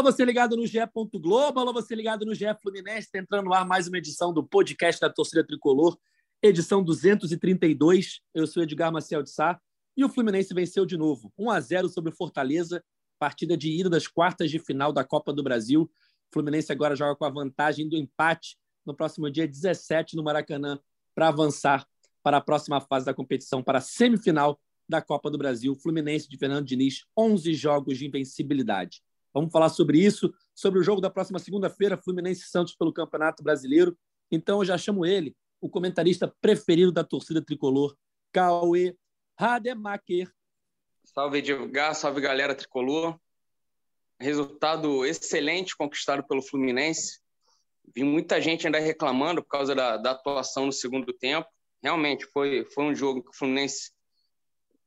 Alô, você ligado no GE. Globo, alô, você ligado no GE Fluminense, está entrando no ar mais uma edição do podcast da Torcida Tricolor, edição 232. Eu sou Edgar Marcel de Sá e o Fluminense venceu de novo, 1 a 0 sobre o Fortaleza, partida de ida das quartas de final da Copa do Brasil. O Fluminense agora joga com a vantagem do empate no próximo dia 17 no Maracanã para avançar para a próxima fase da competição, para a semifinal da Copa do Brasil. Fluminense de Fernando Diniz, 11 jogos de invencibilidade. Vamos falar sobre isso, sobre o jogo da próxima segunda-feira, Fluminense Santos pelo Campeonato Brasileiro. Então eu já chamo ele, o comentarista preferido da torcida tricolor, Cauê Rademacher. Salve Edgar, salve galera tricolor. Resultado excelente conquistado pelo Fluminense. Vi muita gente ainda reclamando por causa da, da atuação no segundo tempo. Realmente foi, foi um jogo que o Fluminense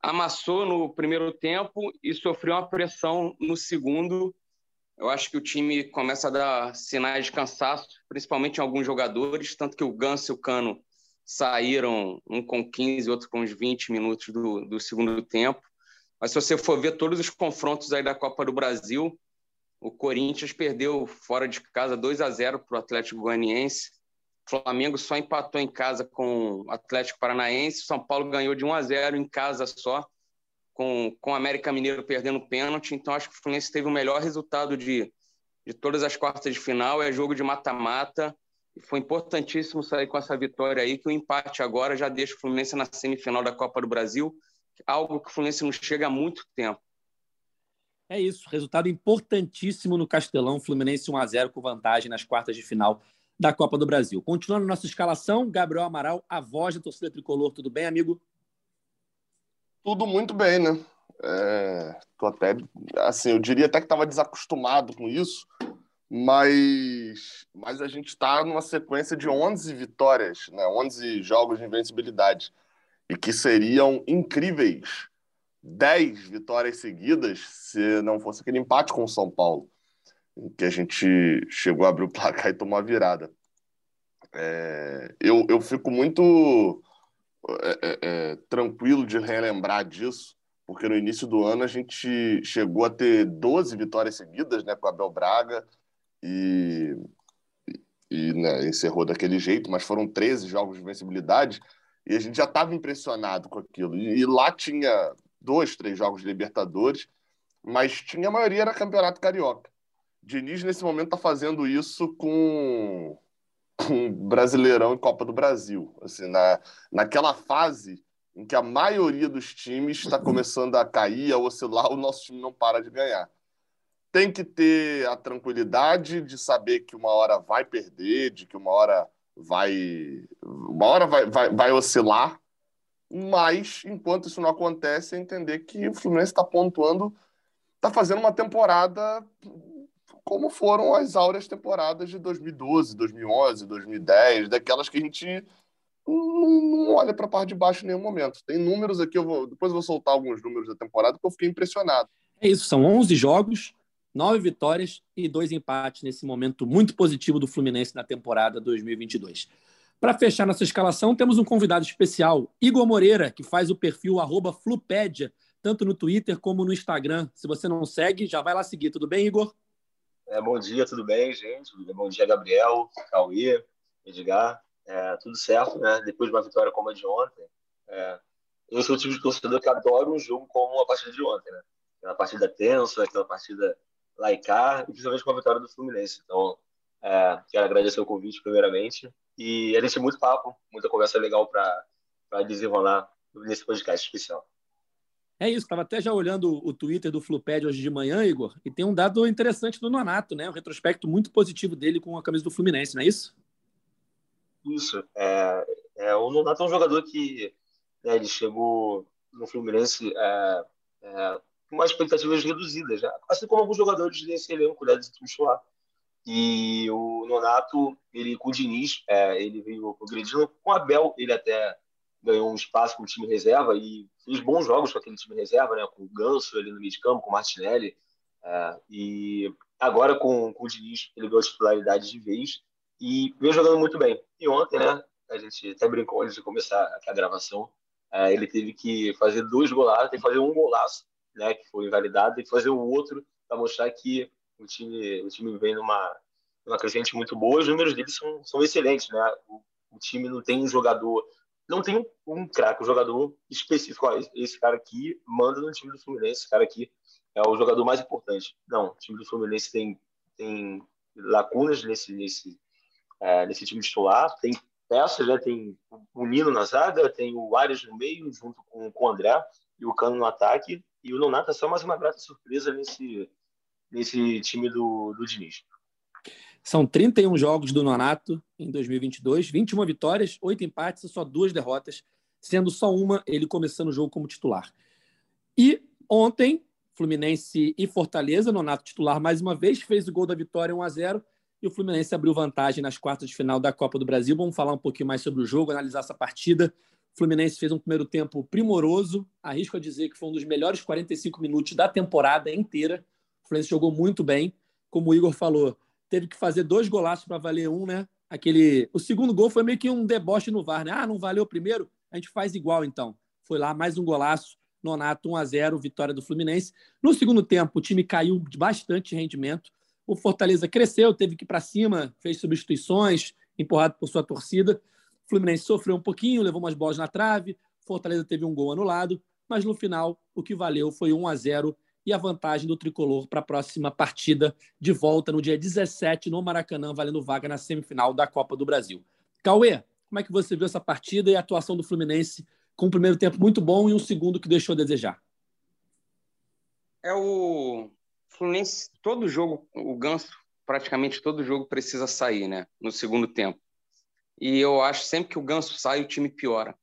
amassou no primeiro tempo e sofreu uma pressão no segundo. Eu acho que o time começa a dar sinais de cansaço, principalmente em alguns jogadores, tanto que o Ganso e o Cano saíram, um com 15, outro com uns 20 minutos do, do segundo tempo. Mas se você for ver todos os confrontos aí da Copa do Brasil, o Corinthians perdeu fora de casa 2 a 0 para o Atlético Goianiense. Flamengo só empatou em casa com o Atlético Paranaense. São Paulo ganhou de 1 a 0 em casa só, com, com o América Mineiro perdendo pênalti. Então, acho que o Fluminense teve o melhor resultado de, de todas as quartas de final. É jogo de mata-mata. E foi importantíssimo sair com essa vitória aí, que o empate agora já deixa o Fluminense na semifinal da Copa do Brasil, algo que o Fluminense não chega há muito tempo. É isso, resultado importantíssimo no Castelão, Fluminense 1 a 0 com vantagem nas quartas de final da Copa do Brasil. Continuando nossa escalação, Gabriel Amaral, a voz da torcida tricolor. Tudo bem, amigo? Tudo muito bem, né? É, tô até, assim, eu diria até que estava desacostumado com isso, mas, mas a gente está numa sequência de 11 vitórias, né? 11 jogos de invencibilidade, e que seriam incríveis 10 vitórias seguidas se não fosse aquele empate com o São Paulo em que a gente chegou a abrir o placar e tomou a virada. É, eu, eu fico muito é, é, é, tranquilo de relembrar disso, porque no início do ano a gente chegou a ter 12 vitórias seguidas né, com a Abel Braga e, e né, encerrou daquele jeito, mas foram 13 jogos de vencibilidade e a gente já estava impressionado com aquilo. E, e lá tinha dois, três jogos de Libertadores, mas tinha a maioria era Campeonato Carioca. Diniz, nesse momento, está fazendo isso com, com Brasileirão e Copa do Brasil. Assim, na, naquela fase em que a maioria dos times está começando a cair, a oscilar, o nosso time não para de ganhar. Tem que ter a tranquilidade de saber que uma hora vai perder, de que uma hora vai uma hora vai, vai, vai oscilar, mas enquanto isso não acontece, é entender que o Fluminense está pontuando, está fazendo uma temporada como foram as áureas temporadas de 2012, 2011, 2010, daquelas que a gente não, olha para a parte de baixo em nenhum momento. Tem números aqui, eu vou, depois eu vou soltar alguns números da temporada, que eu fiquei impressionado. É isso, são 11 jogos, 9 vitórias e dois empates nesse momento muito positivo do Fluminense na temporada 2022. Para fechar nossa escalação, temos um convidado especial, Igor Moreira, que faz o perfil Flupédia, tanto no Twitter como no Instagram. Se você não segue, já vai lá seguir. Tudo bem, Igor? É, bom dia, tudo bem, gente? Bom dia, Gabriel, Cauê, Edgar. É, tudo certo, né? Depois de uma vitória como a de ontem. É, eu sou o tipo de torcedor que adora um jogo como a partida de ontem, né? Aquela partida tensa, aquela partida laicar, e principalmente com a vitória do Fluminense. Então, é, quero agradecer o convite, primeiramente. E a gente tem muito papo, muita conversa legal para desenrolar nesse podcast especial. É isso, estava até já olhando o Twitter do Fluped hoje de manhã, Igor, e tem um dado interessante do Nonato, né? Um retrospecto muito positivo dele com a camisa do Fluminense, não é isso? Isso. É, é, o Nonato é um jogador que né, ele chegou no Fluminense é, é, com umas expectativas reduzidas, já, assim como alguns jogadores desse elenco né, desse titular. E o Nonato, ele com o Diniz, é, ele veio progredindo. Com o Abel, ele até ganhou um espaço com o time reserva e fez bons jogos com aquele time reserva, né? Com o Ganso ali no meio de campo, com o Martinelli. É, e agora com, com o Diniz, ele ganhou titularidade de vez e veio jogando muito bem. E ontem, né? A gente até brincou antes de começar a gravação. É, ele teve que fazer dois golaços, tem que fazer um golaço, né? Que foi invalidado, e fazer o outro para mostrar que o time, o time vem numa, numa crescente muito boa, os números deles são, são excelentes, né? O, o time não tem um jogador, não tem um, um craque, um jogador específico. Ó, esse cara aqui manda no time do Fluminense, esse cara aqui é o jogador mais importante. Não, o time do Fluminense tem, tem lacunas nesse, nesse, é, nesse time titular, tem peças, né? Tem o Nino na zaga, tem o Arias no meio, junto com, com o André, e o Cano no ataque, e o Nonato é só mais uma grata surpresa nesse, nesse time do, do Diniz. São 31 jogos do Nonato em 2022, 21 vitórias, 8 empates e só duas derrotas, sendo só uma ele começando o jogo como titular. E ontem, Fluminense e Fortaleza, Nonato titular mais uma vez, fez o gol da vitória 1 a 0 e o Fluminense abriu vantagem nas quartas de final da Copa do Brasil. Vamos falar um pouquinho mais sobre o jogo, analisar essa partida. O Fluminense fez um primeiro tempo primoroso, arrisco a dizer que foi um dos melhores 45 minutos da temporada inteira. O Fluminense jogou muito bem, como o Igor falou, teve que fazer dois golaços para valer um, né? Aquele, o segundo gol foi meio que um deboche no VAR, né? Ah, não valeu o primeiro, a gente faz igual então. Foi lá mais um golaço, Nonato 1 a 0, vitória do Fluminense. No segundo tempo, o time caiu de bastante rendimento. O Fortaleza cresceu, teve que ir para cima, fez substituições, empurrado por sua torcida. O Fluminense sofreu um pouquinho, levou umas bolas na trave. Fortaleza teve um gol anulado, mas no final o que valeu foi 1 a 0 e a vantagem do tricolor para a próxima partida de volta no dia 17 no Maracanã, valendo vaga na semifinal da Copa do Brasil. Cauê, como é que você viu essa partida e a atuação do Fluminense com um primeiro tempo muito bom e um segundo que deixou a desejar? É o Fluminense, todo jogo, o Ganso, praticamente todo jogo precisa sair, né? No segundo tempo. E eu acho sempre que o Ganso sai, o time piora.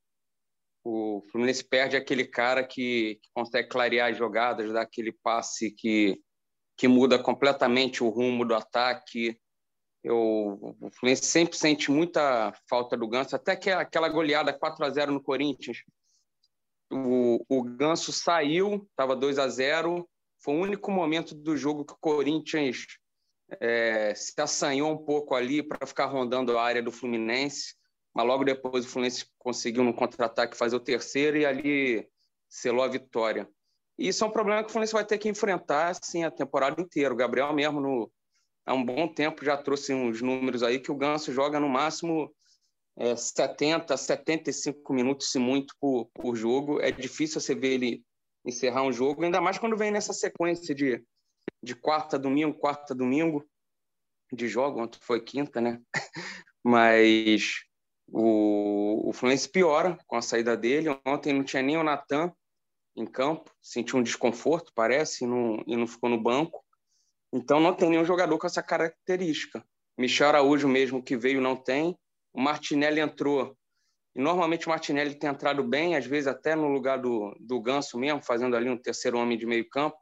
O Fluminense perde aquele cara que, que consegue clarear as jogadas, dar aquele passe que, que muda completamente o rumo do ataque. Eu, o Fluminense sempre sente muita falta do Ganso, até que aquela goleada 4 a 0 no Corinthians. O, o Ganso saiu, estava 2 a 0 foi o único momento do jogo que o Corinthians é, se assanhou um pouco ali para ficar rondando a área do Fluminense, mas logo depois o Fluminense conseguiu no contra-ataque fazer o terceiro e ali selou a vitória. E isso é um problema que o Fluminense vai ter que enfrentar assim, a temporada inteira. O Gabriel mesmo, no, há um bom tempo, já trouxe uns números aí que o Ganso joga no máximo é, 70, 75 minutos, se muito, por, por jogo. É difícil você ver ele encerrar um jogo, ainda mais quando vem nessa sequência de, de quarta, domingo, quarta, domingo de jogo, ontem foi quinta, né? Mas o, o Fluminense piora com a saída dele. Ontem não tinha nem o Natan em campo, sentiu um desconforto, parece, e não, e não ficou no banco. Então não tem nenhum jogador com essa característica. Michel Araújo mesmo que veio não tem. O Martinelli entrou e normalmente o Martinelli tem entrado bem, às vezes até no lugar do, do Ganso mesmo, fazendo ali um terceiro homem de meio campo.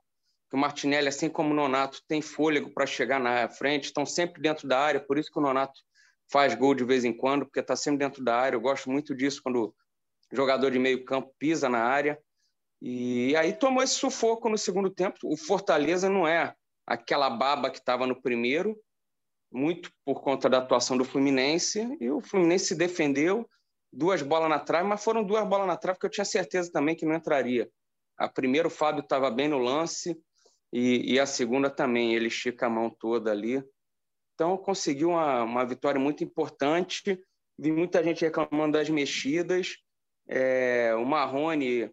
Que o Martinelli, assim como o Nonato, tem fôlego para chegar na frente, estão sempre dentro da área, por isso que o Nonato faz gol de vez em quando, porque está sempre dentro da área. Eu gosto muito disso quando jogador de meio campo pisa na área. E aí tomou esse sufoco no segundo tempo. O Fortaleza não é aquela baba que estava no primeiro, muito por conta da atuação do Fluminense, e o Fluminense se defendeu duas bolas na trave, mas foram duas bolas na trave que eu tinha certeza também que não entraria. A primeira, o Fábio estava bem no lance, e, e, a segunda também, ele estica a mão toda ali. Então, conseguiu uma, uma vitória muito importante. Vi muita gente reclamando das mexidas. É, o Marrone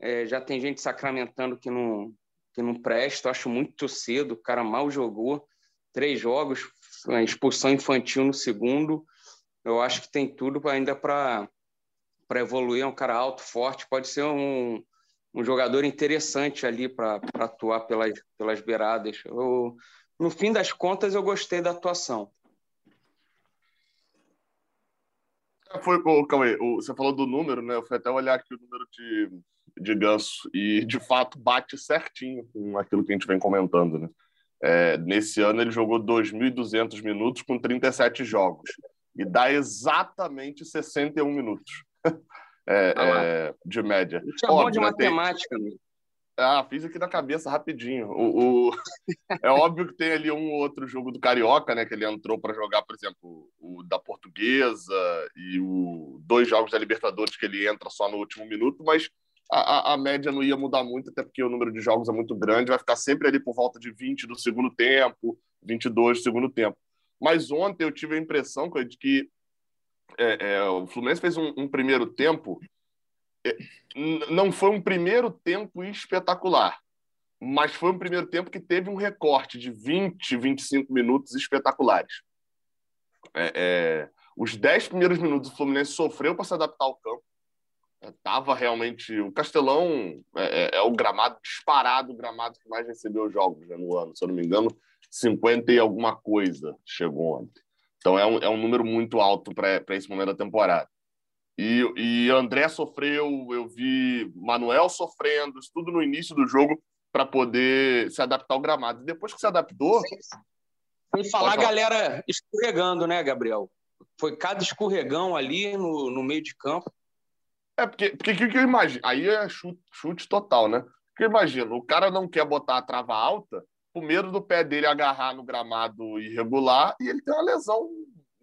é, já tem gente sacramentando que não, que não presta. Acho muito cedo. O cara mal jogou. Três jogos, expulsão infantil no segundo eu acho que tem tudo ainda para evoluir. É um cara alto, forte, pode ser um, um jogador interessante ali para atuar pelas, pelas beiradas. Eu, no fim das contas, eu gostei da atuação. É, foi, o Cauê, você falou do número, né? Eu fui até olhar aqui o número de, de ganso e, de fato, bate certinho com aquilo que a gente vem comentando, né? É, nesse ano ele jogou 2.200 minutos com 37 jogos e dá exatamente 61 minutos é, ah, é, de média. Tinha óbvio, de né, matemática, tem... Ah, fiz aqui na cabeça rapidinho. O, o... é óbvio que tem ali um outro jogo do Carioca, né? Que ele entrou para jogar, por exemplo, o da Portuguesa e o dois jogos da Libertadores que ele entra só no último minuto, mas a, a, média não ia mudar muito, até porque o número de jogos é muito grande, vai ficar sempre ali por volta de 20 do segundo tempo, 22 do segundo tempo. Mas ontem eu tive a impressão de que é, é, o Fluminense fez um, um primeiro tempo, não foi um primeiro tempo espetacular, mas foi um primeiro tempo que teve um recorte de 20, 25 minutos espetaculares. É, é, os 10 primeiros minutos o Fluminense sofreu para se adaptar ao campo. Estava é, realmente. O Castelão é, é, o gramado disparado, o gramado que mais recebeu jogos né, no ano. Se eu não me engano, 50 e alguma coisa chegou ontem. Então é um, é um número muito alto para esse momento da temporada. E, e André sofreu, eu vi Manuel sofrendo, isso tudo no início do jogo para poder se adaptar ao gramado. E depois que se adaptou. Sem falar a galera escorregando, né, Gabriel? Foi cada escorregão ali no, no meio de campo. É, porque o porque, que eu imagino? Aí é chute, chute total, né? Porque eu imagino, o cara não quer botar a trava alta, com medo do pé dele agarrar no gramado irregular e ele tem uma lesão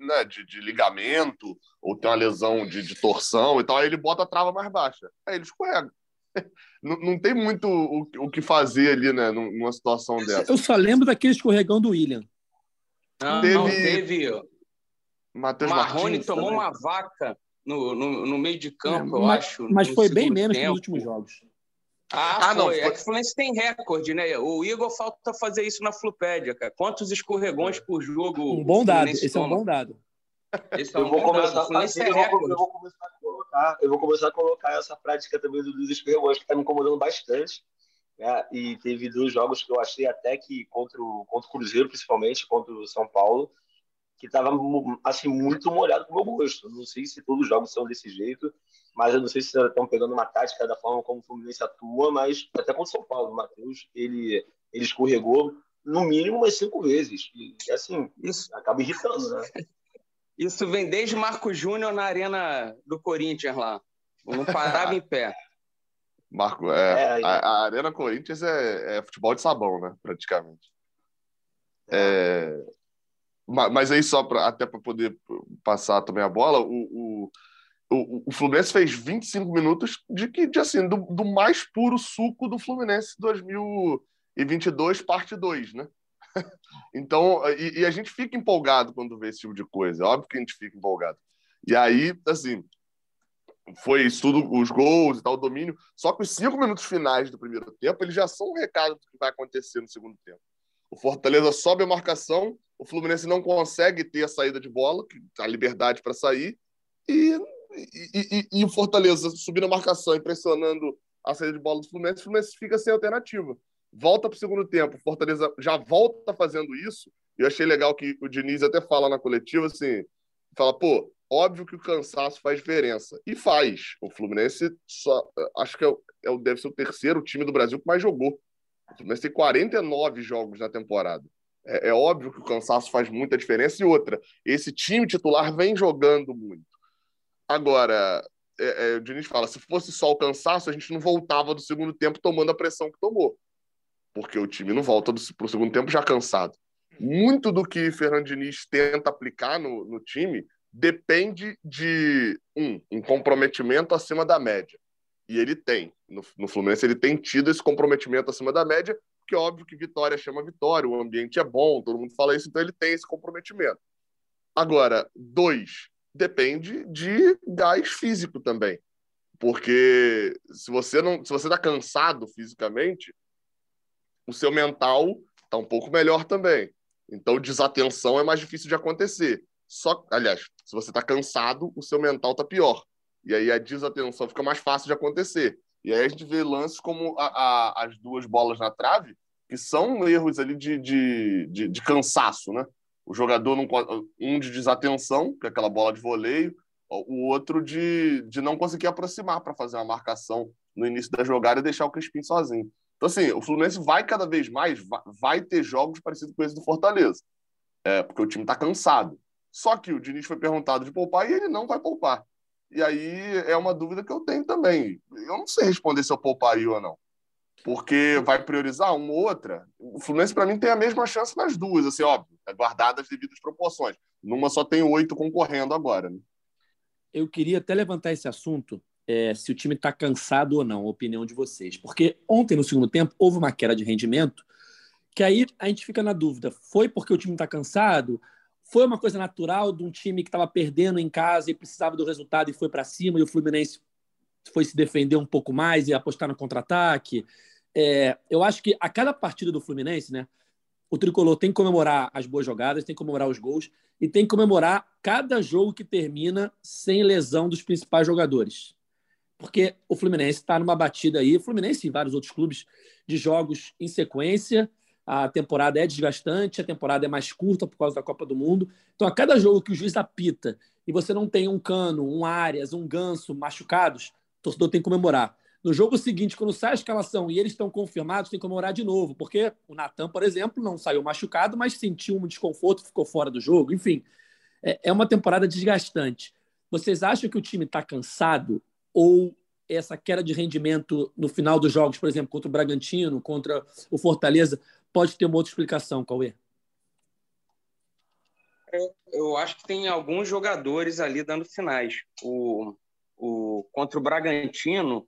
né, de, de ligamento ou tem uma lesão de, de torção e tal, aí ele bota a trava mais baixa. Aí ele escorrega. Não, não tem muito o, o que fazer ali, né, numa situação dessa. Eu só lembro daquele escorregão do William. Não, teve. Não, teve... Matheus Marrone Martins, tomou também. uma vaca no, no, no, meio de campo, é, eu mas, acho. Mas foi bem menos tempo. que nos últimos jogos. Ah, ah não, foi. É que o Fluminense tem recorde, né? O Igor falta fazer isso na Flupédia, cara. Quantos escorregões é. por jogo? Um bom dado, esse toma? é um bom dado. Esse é um eu, vou começar dado. A fazer, eu, vou, eu, vou começar a colocar, eu vou começar a colocar essa prática também dos escorregões, que está me incomodando bastante. Né? E teve dois jogos que eu achei até que contra o, contra o Cruzeiro, principalmente, contra o São Paulo, que estava assim, muito molhado com o meu gosto. Não sei se todos os jogos são desse jeito, mas eu não sei se estão pegando uma tática da forma como o Fluminense atua, mas até contra o São Paulo, o Matheus, ele, ele escorregou no mínimo umas cinco vezes. E assim, isso acaba irritando, né? Isso vem desde Marco Júnior na arena do Corinthians lá. Não parava em pé. Marco, é, é a, a, Arena Corinthians é, é, futebol de sabão, né? Praticamente. É, mas aí, só pra, até para poder passar também a bola, o, o o, Fluminense fez 25 minutos de que de assim do, do mais puro suco do Fluminense 2022 parte 2, né? então, e, e, a gente fica empolgado quando vê esse tipo de coisa. É óbvio que a gente fica empolgado. E aí, assim, foi isso tudo, os gols e tal, o domínio. Só que os cinco minutos finais do primeiro tempo, eles já são um recado do que vai acontecer no segundo tempo. O Fortaleza sobe a marcação, o Fluminense não consegue ter a saída de bola, a liberdade para sair, e e, e, e, o Fortaleza subindo a marcação e pressionando a saída de bola do Fluminense, o Fluminense fica sem alternativa. Volta para o segundo tempo, o Fortaleza já volta fazendo isso. E eu achei legal que o Diniz até fala na coletiva assim: fala, pô, óbvio que o cansaço faz diferença. E faz. O Fluminense só, acho que é, é, deve ser o terceiro time do Brasil que mais jogou. O Fluminense tem 49 jogos na temporada. É, é óbvio que o cansaço faz muita diferença. E outra, esse time titular vem jogando muito. Agora, é, é, o Diniz fala, se fosse só o cansaço, a gente não voltava do segundo tempo tomando a pressão que tomou. Porque o time não volta para o segundo tempo já cansado. Muito do que Fernando Diniz tenta aplicar no, no time depende de, um, um comprometimento acima da média. E ele tem. No, no Fluminense, ele tem tido esse comprometimento acima da média, porque óbvio que vitória chama vitória, o ambiente é bom, todo mundo fala isso, então ele tem esse comprometimento. Agora, dois, depende de gás físico também. Porque se você não, se você está cansado fisicamente, o seu mental está um pouco melhor também. Então, desatenção é mais difícil de acontecer. Só, aliás, se você está cansado, o seu mental está pior. E aí a desatenção fica mais fácil de acontecer. E aí a gente vê lances como a, a, as duas bolas na trave, que são erros ali de, de, de, de cansaço, né? o jogador não um de desatenção, que é aquela bola de voleio, o outro de, de não conseguir aproximar para fazer uma marcação no início da jogada e deixar o Crispim sozinho. Então, assim, o Fluminense vai cada vez mais, vai, ter jogos parecidos com esse do Fortaleza, é, porque o time está cansado. Só que o Diniz foi perguntado de poupar e ele não vai poupar. E aí é uma dúvida que eu tenho também. Eu não sei responder se eu pouparia ou não porque vai priorizar uma ou outra. O Fluminense, para mim, tem a mesma chance nas duas, assim, óbvio, é guardadas as devidas proporções. Numa só tem oito concorrendo agora. Né? Eu queria até levantar esse assunto, é, se o time está cansado ou não, a opinião de vocês. Porque ontem, no segundo tempo, houve uma queda de rendimento que aí a gente fica na dúvida: foi porque o time está cansado? Foi uma coisa natural de um time que estava perdendo em casa e precisava do resultado e foi para cima e o Fluminense foi se defender um pouco mais e apostar no contra-ataque? É, eu acho que a cada partida do Fluminense, né, o tricolor tem que comemorar as boas jogadas, tem que comemorar os gols e tem que comemorar cada jogo que termina sem lesão dos principais jogadores. Porque o Fluminense está numa batida aí, o Fluminense e vários outros clubes, de jogos em sequência a temporada é desgastante, a temporada é mais curta por causa da Copa do Mundo. Então, a cada jogo que o juiz apita e você não tem um Cano, um Arias, um Ganso machucados, o torcedor tem que comemorar. No jogo seguinte, quando sai a escalação e eles estão confirmados, tem que comemorar de novo, porque o Natan, por exemplo, não saiu machucado, mas sentiu um desconforto, ficou fora do jogo. Enfim, é, é uma temporada desgastante. Vocês acham que o time está cansado ou essa queda de rendimento no final dos jogos, por exemplo, contra o Bragantino, contra o Fortaleza, pode ter uma outra explicação, Cauê? Eu acho que tem alguns jogadores ali dando sinais. O, o, contra o Bragantino,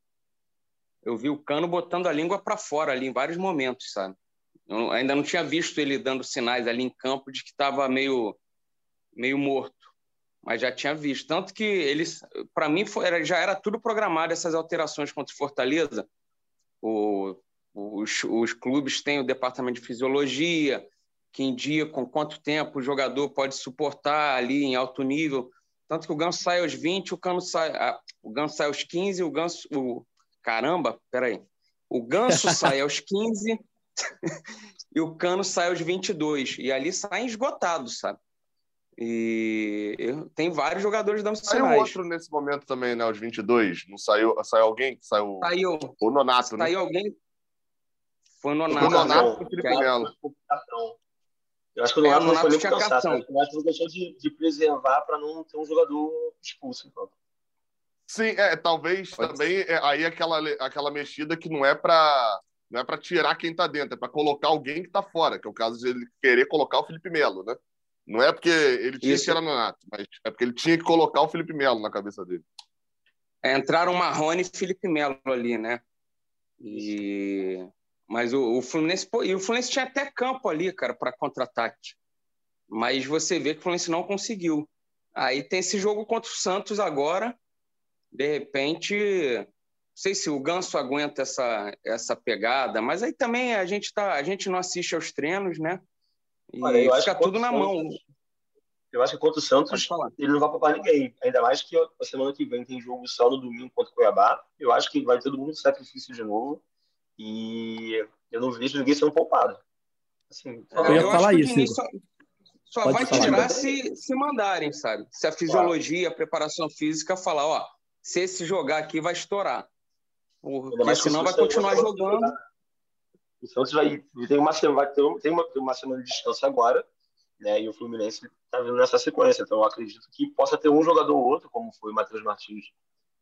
eu vi o Cano botando a língua para fora ali em vários momentos, sabe? Eu ainda não tinha visto ele dando sinais ali em campo de que estava meio, meio morto, mas já tinha visto. Tanto que eles, para mim, foi, já era tudo programado essas alterações contra o Fortaleza. O os, os clubes têm o departamento de fisiologia, que indica com quanto tempo o jogador pode suportar ali em alto nível. Tanto que o Ganso sai aos 20, o Cano sai, ah, o Ganso sai aos 15, o Ganso. O, caramba, peraí. O Ganso sai aos 15 e o Cano sai aos 22. E ali saem esgotados, sabe? E tem vários jogadores dando saiu sinais. Saiu outro nesse momento também, né? Aos 22. Não saiu, saiu alguém? Saiu, saiu o Nonato, né? Saiu alguém, foi no Nonato. Nonato e Felipe Melo. Eu acho que o Nonato, é, não foi nem por cansaço. O Nonato deixou de, de preservar para não ter um jogador expulso. Então. Sim, é, talvez Pode também é, aí aquela, aquela mexida que não é para não é para tirar quem está dentro, é para colocar alguém que está fora, que é o caso de ele querer colocar o Felipe Melo, né? Não é porque ele tinha Isso. que ir no Nonato, mas é porque ele tinha que colocar o Felipe Melo na cabeça dele. É, entraram Marrone e Felipe Melo ali, né? E mas o, o Fluminense, pô, e o Fluminense tinha até campo ali, cara, para contra-ataque. Mas você vê que o Fluminense não conseguiu. Aí tem esse jogo contra o Santos agora. De repente, não sei se o Ganso aguenta essa, essa pegada, mas aí também a gente, tá, a gente não assiste aos treinos, né? E Olha, fica tudo na Santos, mão. Eu acho que contra o Santos, ele não vai poupar ninguém. Ainda mais que a semana que vem tem jogo só no domingo contra o Cuiabá. Eu acho que vai todo mundo sacrifício de novo. E eu não vejo ninguém sendo poupado. Assim, eu ia eu falar isso. Só, só vai tirar se, se mandarem, sabe? Se a fisiologia, a preparação física falar, ó, se esse jogar aqui vai estourar. Porque senão vai continuar jogando. O Santos vai, tem, uma, vai ter, uma, tem, uma, tem uma semana de descanso agora, né? E o Fluminense está vindo nessa sequência. Então eu acredito que possa ter um jogador ou outro, como foi o Matheus Martins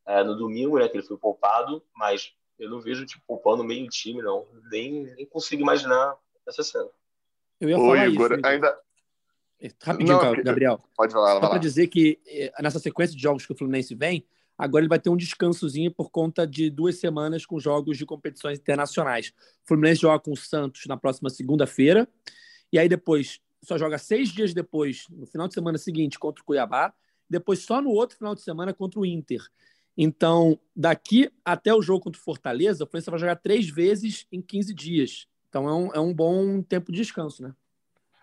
é, no domingo, né? Que ele foi poupado, mas eu não vejo, tipo, poupando meio time, não. Nem, nem consigo imaginar essa cena. Eu ia falar Oi, Igor, isso, ainda... Rapidinho, não, Gabriel. Pode falar, Só para dizer que eh, nessa sequência de jogos que o Fluminense vem, agora ele vai ter um descansozinho por conta de duas semanas com jogos de competições internacionais. O Fluminense joga com o Santos na próxima segunda-feira, e aí depois só joga seis dias depois, no final de semana seguinte, contra o Cuiabá, depois só no outro final de semana contra o Inter. Então, daqui até o jogo contra o Fortaleza, o Fluminense vai jogar três vezes em 15 dias. Então, é um, é um bom tempo de descanso, né?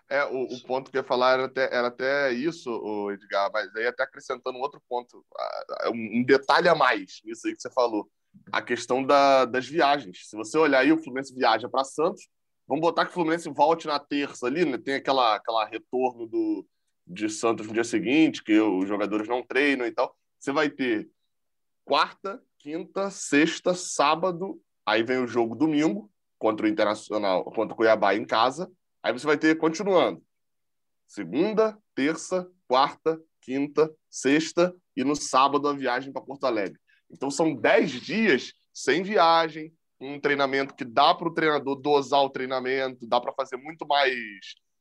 É, o, o ponto que eu ia falar era até, era até isso, o Edgar, mas aí até acrescentando um outro ponto, um detalhe a mais nisso aí que você falou, a questão da, das viagens. Se você olhar aí, o Fluminense viaja para Santos, vamos botar que o Fluminense volte na terça ali, né? tem aquela, aquela retorno do, de Santos no dia seguinte, que os jogadores não treinam e tal. Você vai ter quarta, quinta, sexta, sábado, aí vem o jogo domingo contra o Internacional, contra o Cuiabá em casa. Aí você vai ter continuando. Segunda, terça, quarta, quinta, sexta e no sábado a viagem para Porto Alegre. Então são dez dias sem viagem, um treinamento que dá para o treinador dosar o treinamento, dá para fazer muito mais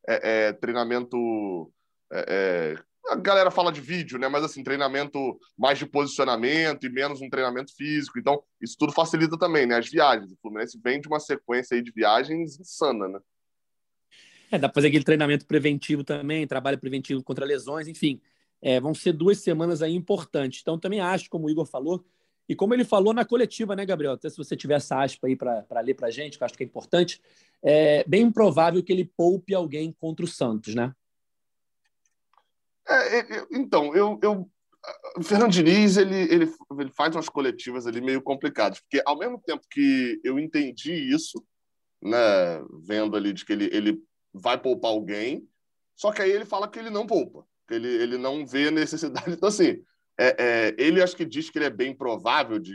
é, é, treinamento é, é a galera fala de vídeo, né? Mas assim, treinamento mais de posicionamento e menos um treinamento físico. Então, isso tudo facilita também, né? As viagens. O Fluminense vem de uma sequência aí de viagens insana, né? É, dá fazer aquele treinamento preventivo também, trabalho preventivo contra lesões, enfim. É, vão ser duas semanas aí importantes. Então, também acho, como o Igor falou, e como ele falou na coletiva, né, Gabriel? Até se você tiver essa aspa aí para ler para gente, que eu acho que é importante, é bem improvável que ele poupe alguém contra o Santos, né? É, é, então, eu, eu, o Fernando Diniz ele, ele, ele faz umas coletivas ali meio complicadas, porque ao mesmo tempo que eu entendi isso, né, vendo ali de que ele, ele vai poupar alguém, só que aí ele fala que ele não poupa, que ele, ele não vê necessidade. Então, assim, é, é, ele acho que diz que ele é bem provável de,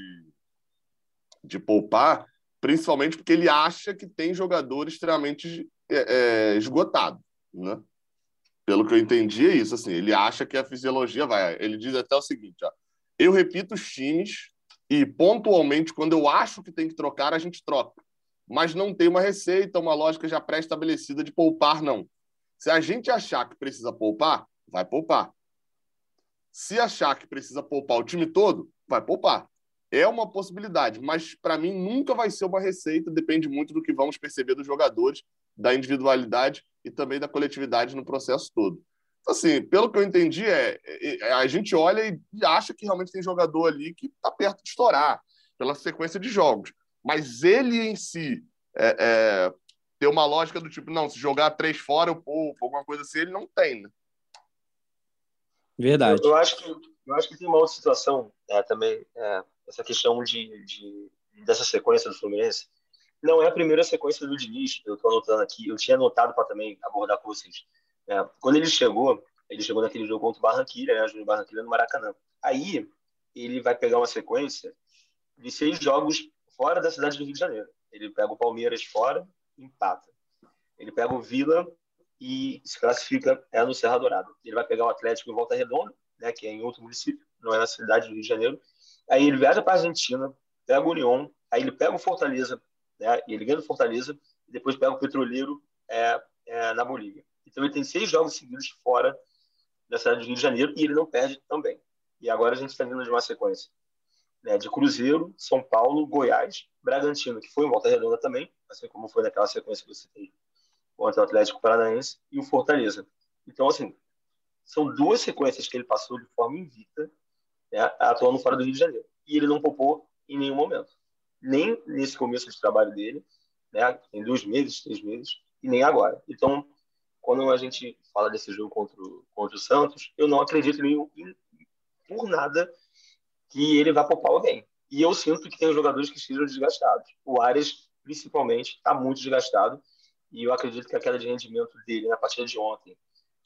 de poupar, principalmente porque ele acha que tem jogador extremamente é, é esgotado, né? Pelo que eu entendi, é isso. Assim, ele acha que a fisiologia vai. Ele diz até o seguinte: ó, eu repito os times e, pontualmente, quando eu acho que tem que trocar, a gente troca. Mas não tem uma receita, uma lógica já pré-estabelecida de poupar, não. Se a gente achar que precisa poupar, vai poupar. Se achar que precisa poupar o time todo, vai poupar. É uma possibilidade, mas para mim nunca vai ser uma receita, depende muito do que vamos perceber dos jogadores, da individualidade e também da coletividade no processo todo. Então, assim, pelo que eu entendi, é, é a gente olha e acha que realmente tem jogador ali que está perto de estourar, pela sequência de jogos. Mas ele em si é, é, ter uma lógica do tipo, não, se jogar três fora, eu poupo, alguma coisa assim, ele não tem, né? Verdade. Eu, eu, acho que, eu acho que tem uma outra situação é, também, é, essa questão de, de, dessa sequência do Fluminense, não é a primeira sequência do Diniz, eu estou anotando aqui, eu tinha anotado para também abordar com vocês. É, quando ele chegou, ele chegou naquele jogo contra o Barranquilla, né, Júnior Barranquilla no Maracanã. Aí ele vai pegar uma sequência de seis jogos fora da cidade do Rio de Janeiro. Ele pega o Palmeiras fora, empata. Ele pega o Vila e se classifica é no Serra Dourada. Ele vai pegar o Atlético em Volta Redonda, né, que é em outro município, não é na cidade do Rio de Janeiro. Aí ele viaja para a Argentina, pega o União, aí ele pega o Fortaleza né? E ele ganha do Fortaleza e depois pega o Petroleiro é, é, na Bolívia. Então ele tem seis jogos seguidos fora da cidade do Rio de Janeiro e ele não perde também. E agora a gente está vindo de uma sequência né, de Cruzeiro, São Paulo, Goiás, Bragantino, que foi em Volta Redonda também, assim como foi naquela sequência que você tem contra o Atlético Paranaense e o Fortaleza. Então, assim, são duas sequências que ele passou de forma invicta, né, atuando fora do Rio de Janeiro. E ele não poupou em nenhum momento nem nesse começo de trabalho dele, né, em dois meses, três meses, e nem agora. Então, quando a gente fala desse jogo contra o, contra o Santos, eu não acredito nem por nada que ele vá poupar alguém. E eu sinto que tem jogadores que estejam desgastados. O Ares, principalmente, está muito desgastado. E eu acredito que a queda de rendimento dele na partida de ontem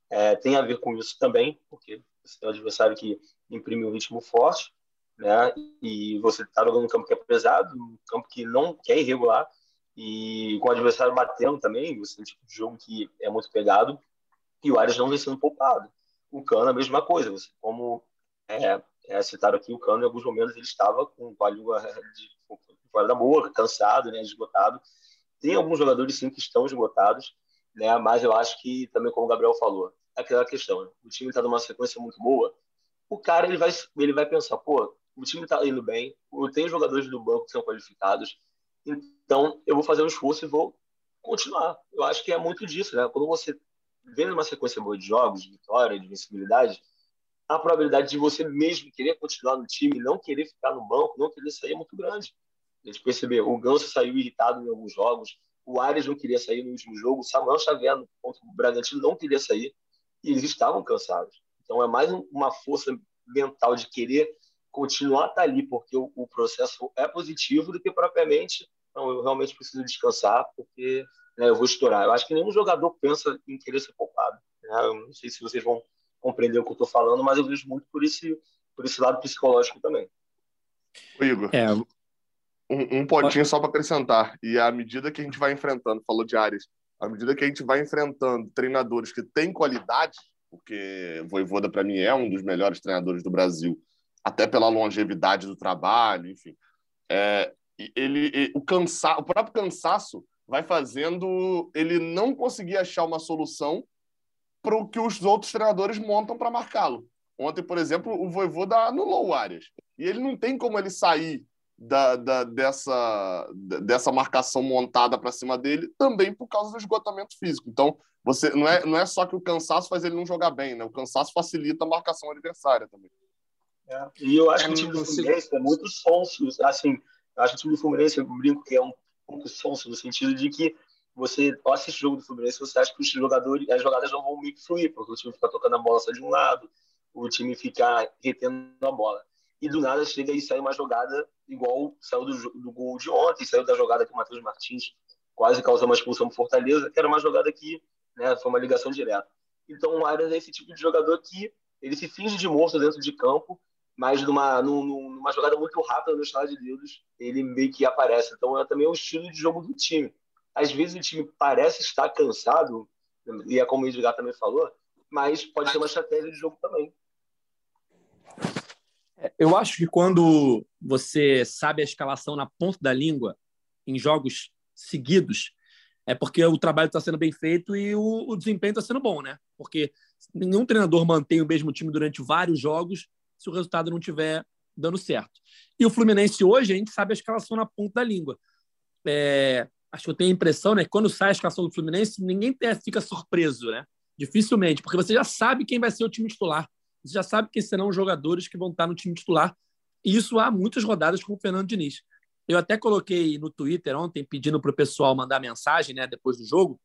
é, tem a ver com isso também, porque você tem um adversário que imprime um ritmo forte né? E você está jogando um campo que é pesado, um campo que não que é irregular e com o adversário batendo também, você tem um tipo de jogo que é muito pegado e o Arias não vem sendo poupado. O Cano a mesma coisa, você, como é, é, citaram aqui, o Cano em alguns momentos ele estava com a língua de, fora da boca, cansado, né, esgotado. Tem alguns jogadores sim que estão esgotados, né, mas eu acho que também como o Gabriel falou, é aquela questão, né? o time está numa sequência muito boa, o cara ele vai ele vai pensar, pô, o time está indo bem, eu tenho jogadores do banco que são qualificados, então eu vou fazer um esforço e vou continuar. Eu acho que é muito disso, né? Quando você vê uma sequência boa de jogos, de vitória, de vencibilidade, a probabilidade de você mesmo querer continuar no time, não querer ficar no banco, não querer sair é muito grande. A gente percebeu, o Ganso saiu irritado em alguns jogos, o Ares não queria sair no último jogo, o Samuel Xavier contra o Bragantino não queria sair, e eles estavam cansados. Então é mais uma força mental de querer continuar a estar ali porque o, o, processo é positivo do que propriamente não, eu realmente preciso descansar porque né, eu vou estourar. Eu acho que nenhum jogador pensa em querer ser poupado. Né? Eu não sei se vocês vão compreender o que eu estou falando, mas eu vejo muito por esse, por esse lado psicológico também. O Igor, é. um, um potinho só para acrescentar. E à medida que a gente vai enfrentando, falou de áreas, à medida que a gente vai enfrentando treinadores que têm qualidade, porque Voivoda, para mim, é um dos melhores treinadores do Brasil, até pela longevidade do trabalho, enfim. É, ele, o, cansa, o próprio cansaço vai fazendo ele não conseguir achar uma solução para o que os outros treinadores montam para marcá-lo. Ontem, por exemplo, o Voivoda anulou o Arias. E ele não tem como ele sair da, da, dessa, dessa marcação montada para cima dele também por causa do esgotamento físico. Então, você não é, não é só que o cansaço faz ele não jogar bem, né? O cansaço facilita a marcação adversária também. É. E eu acho que o time do Fluminense é muito sonso. Assim, eu acho que o time do Fluminense, eu brinco que é um pouco sonso, no sentido de que você assiste o jogo do Fluminense, você acha que os jogadores, as jogadas não vão meio que fluir, porque o time fica tocando a bola só de um lado, o time fica retendo a bola. E do nada chega e sai uma jogada igual saiu do, do gol de ontem, saiu da jogada que o Matheus Martins quase causou uma expulsão pro Fortaleza, que era uma jogada que né, foi uma ligação direta. Então o Arias é esse tipo de jogador que ele se finge de morto dentro de campo, mas numa, numa jogada muito rápida no estado de dedos, ele meio que aparece. Então é também o estilo de jogo do time. Às vezes o time parece estar cansado, e é como o Edgar também falou, mas pode ser uma estratégia de jogo também. É, eu acho que quando você sabe a escalação na ponta da língua, em jogos seguidos, é porque o trabalho está sendo bem feito e o, o desempenho está sendo bom, né? Porque nenhum treinador mantém o mesmo time durante vários jogos se o resultado não estiver dando certo. E o Fluminense hoje, a gente sabe a escalação na ponta da língua. É, acho que eu tenho a impressão, né? Que quando sai a escalação do Fluminense, ninguém fica surpreso, né? Dificilmente, porque você já sabe quem vai ser o time titular. Você já sabe quem serão os jogadores que vão estar no time titular. E isso há muitas rodadas com o Fernando Diniz. Eu até coloquei no Twitter ontem pedindo para o pessoal mandar mensagem né, depois do jogo.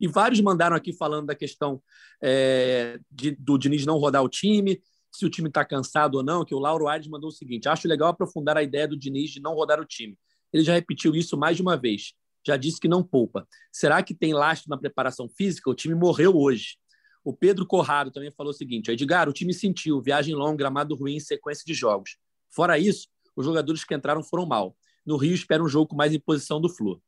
E vários mandaram aqui falando da questão é, de, do Diniz não rodar o time, se o time está cansado ou não, que o Lauro Aires mandou o seguinte: acho legal aprofundar a ideia do Diniz de não rodar o time. Ele já repetiu isso mais de uma vez. Já disse que não poupa. Será que tem lastro na preparação física? O time morreu hoje. O Pedro Corrado também falou o seguinte: Edgar, o time sentiu viagem longa, gramado ruim, sequência de jogos. Fora isso, os jogadores que entraram foram mal. No Rio, espera um jogo com mais imposição do Flu.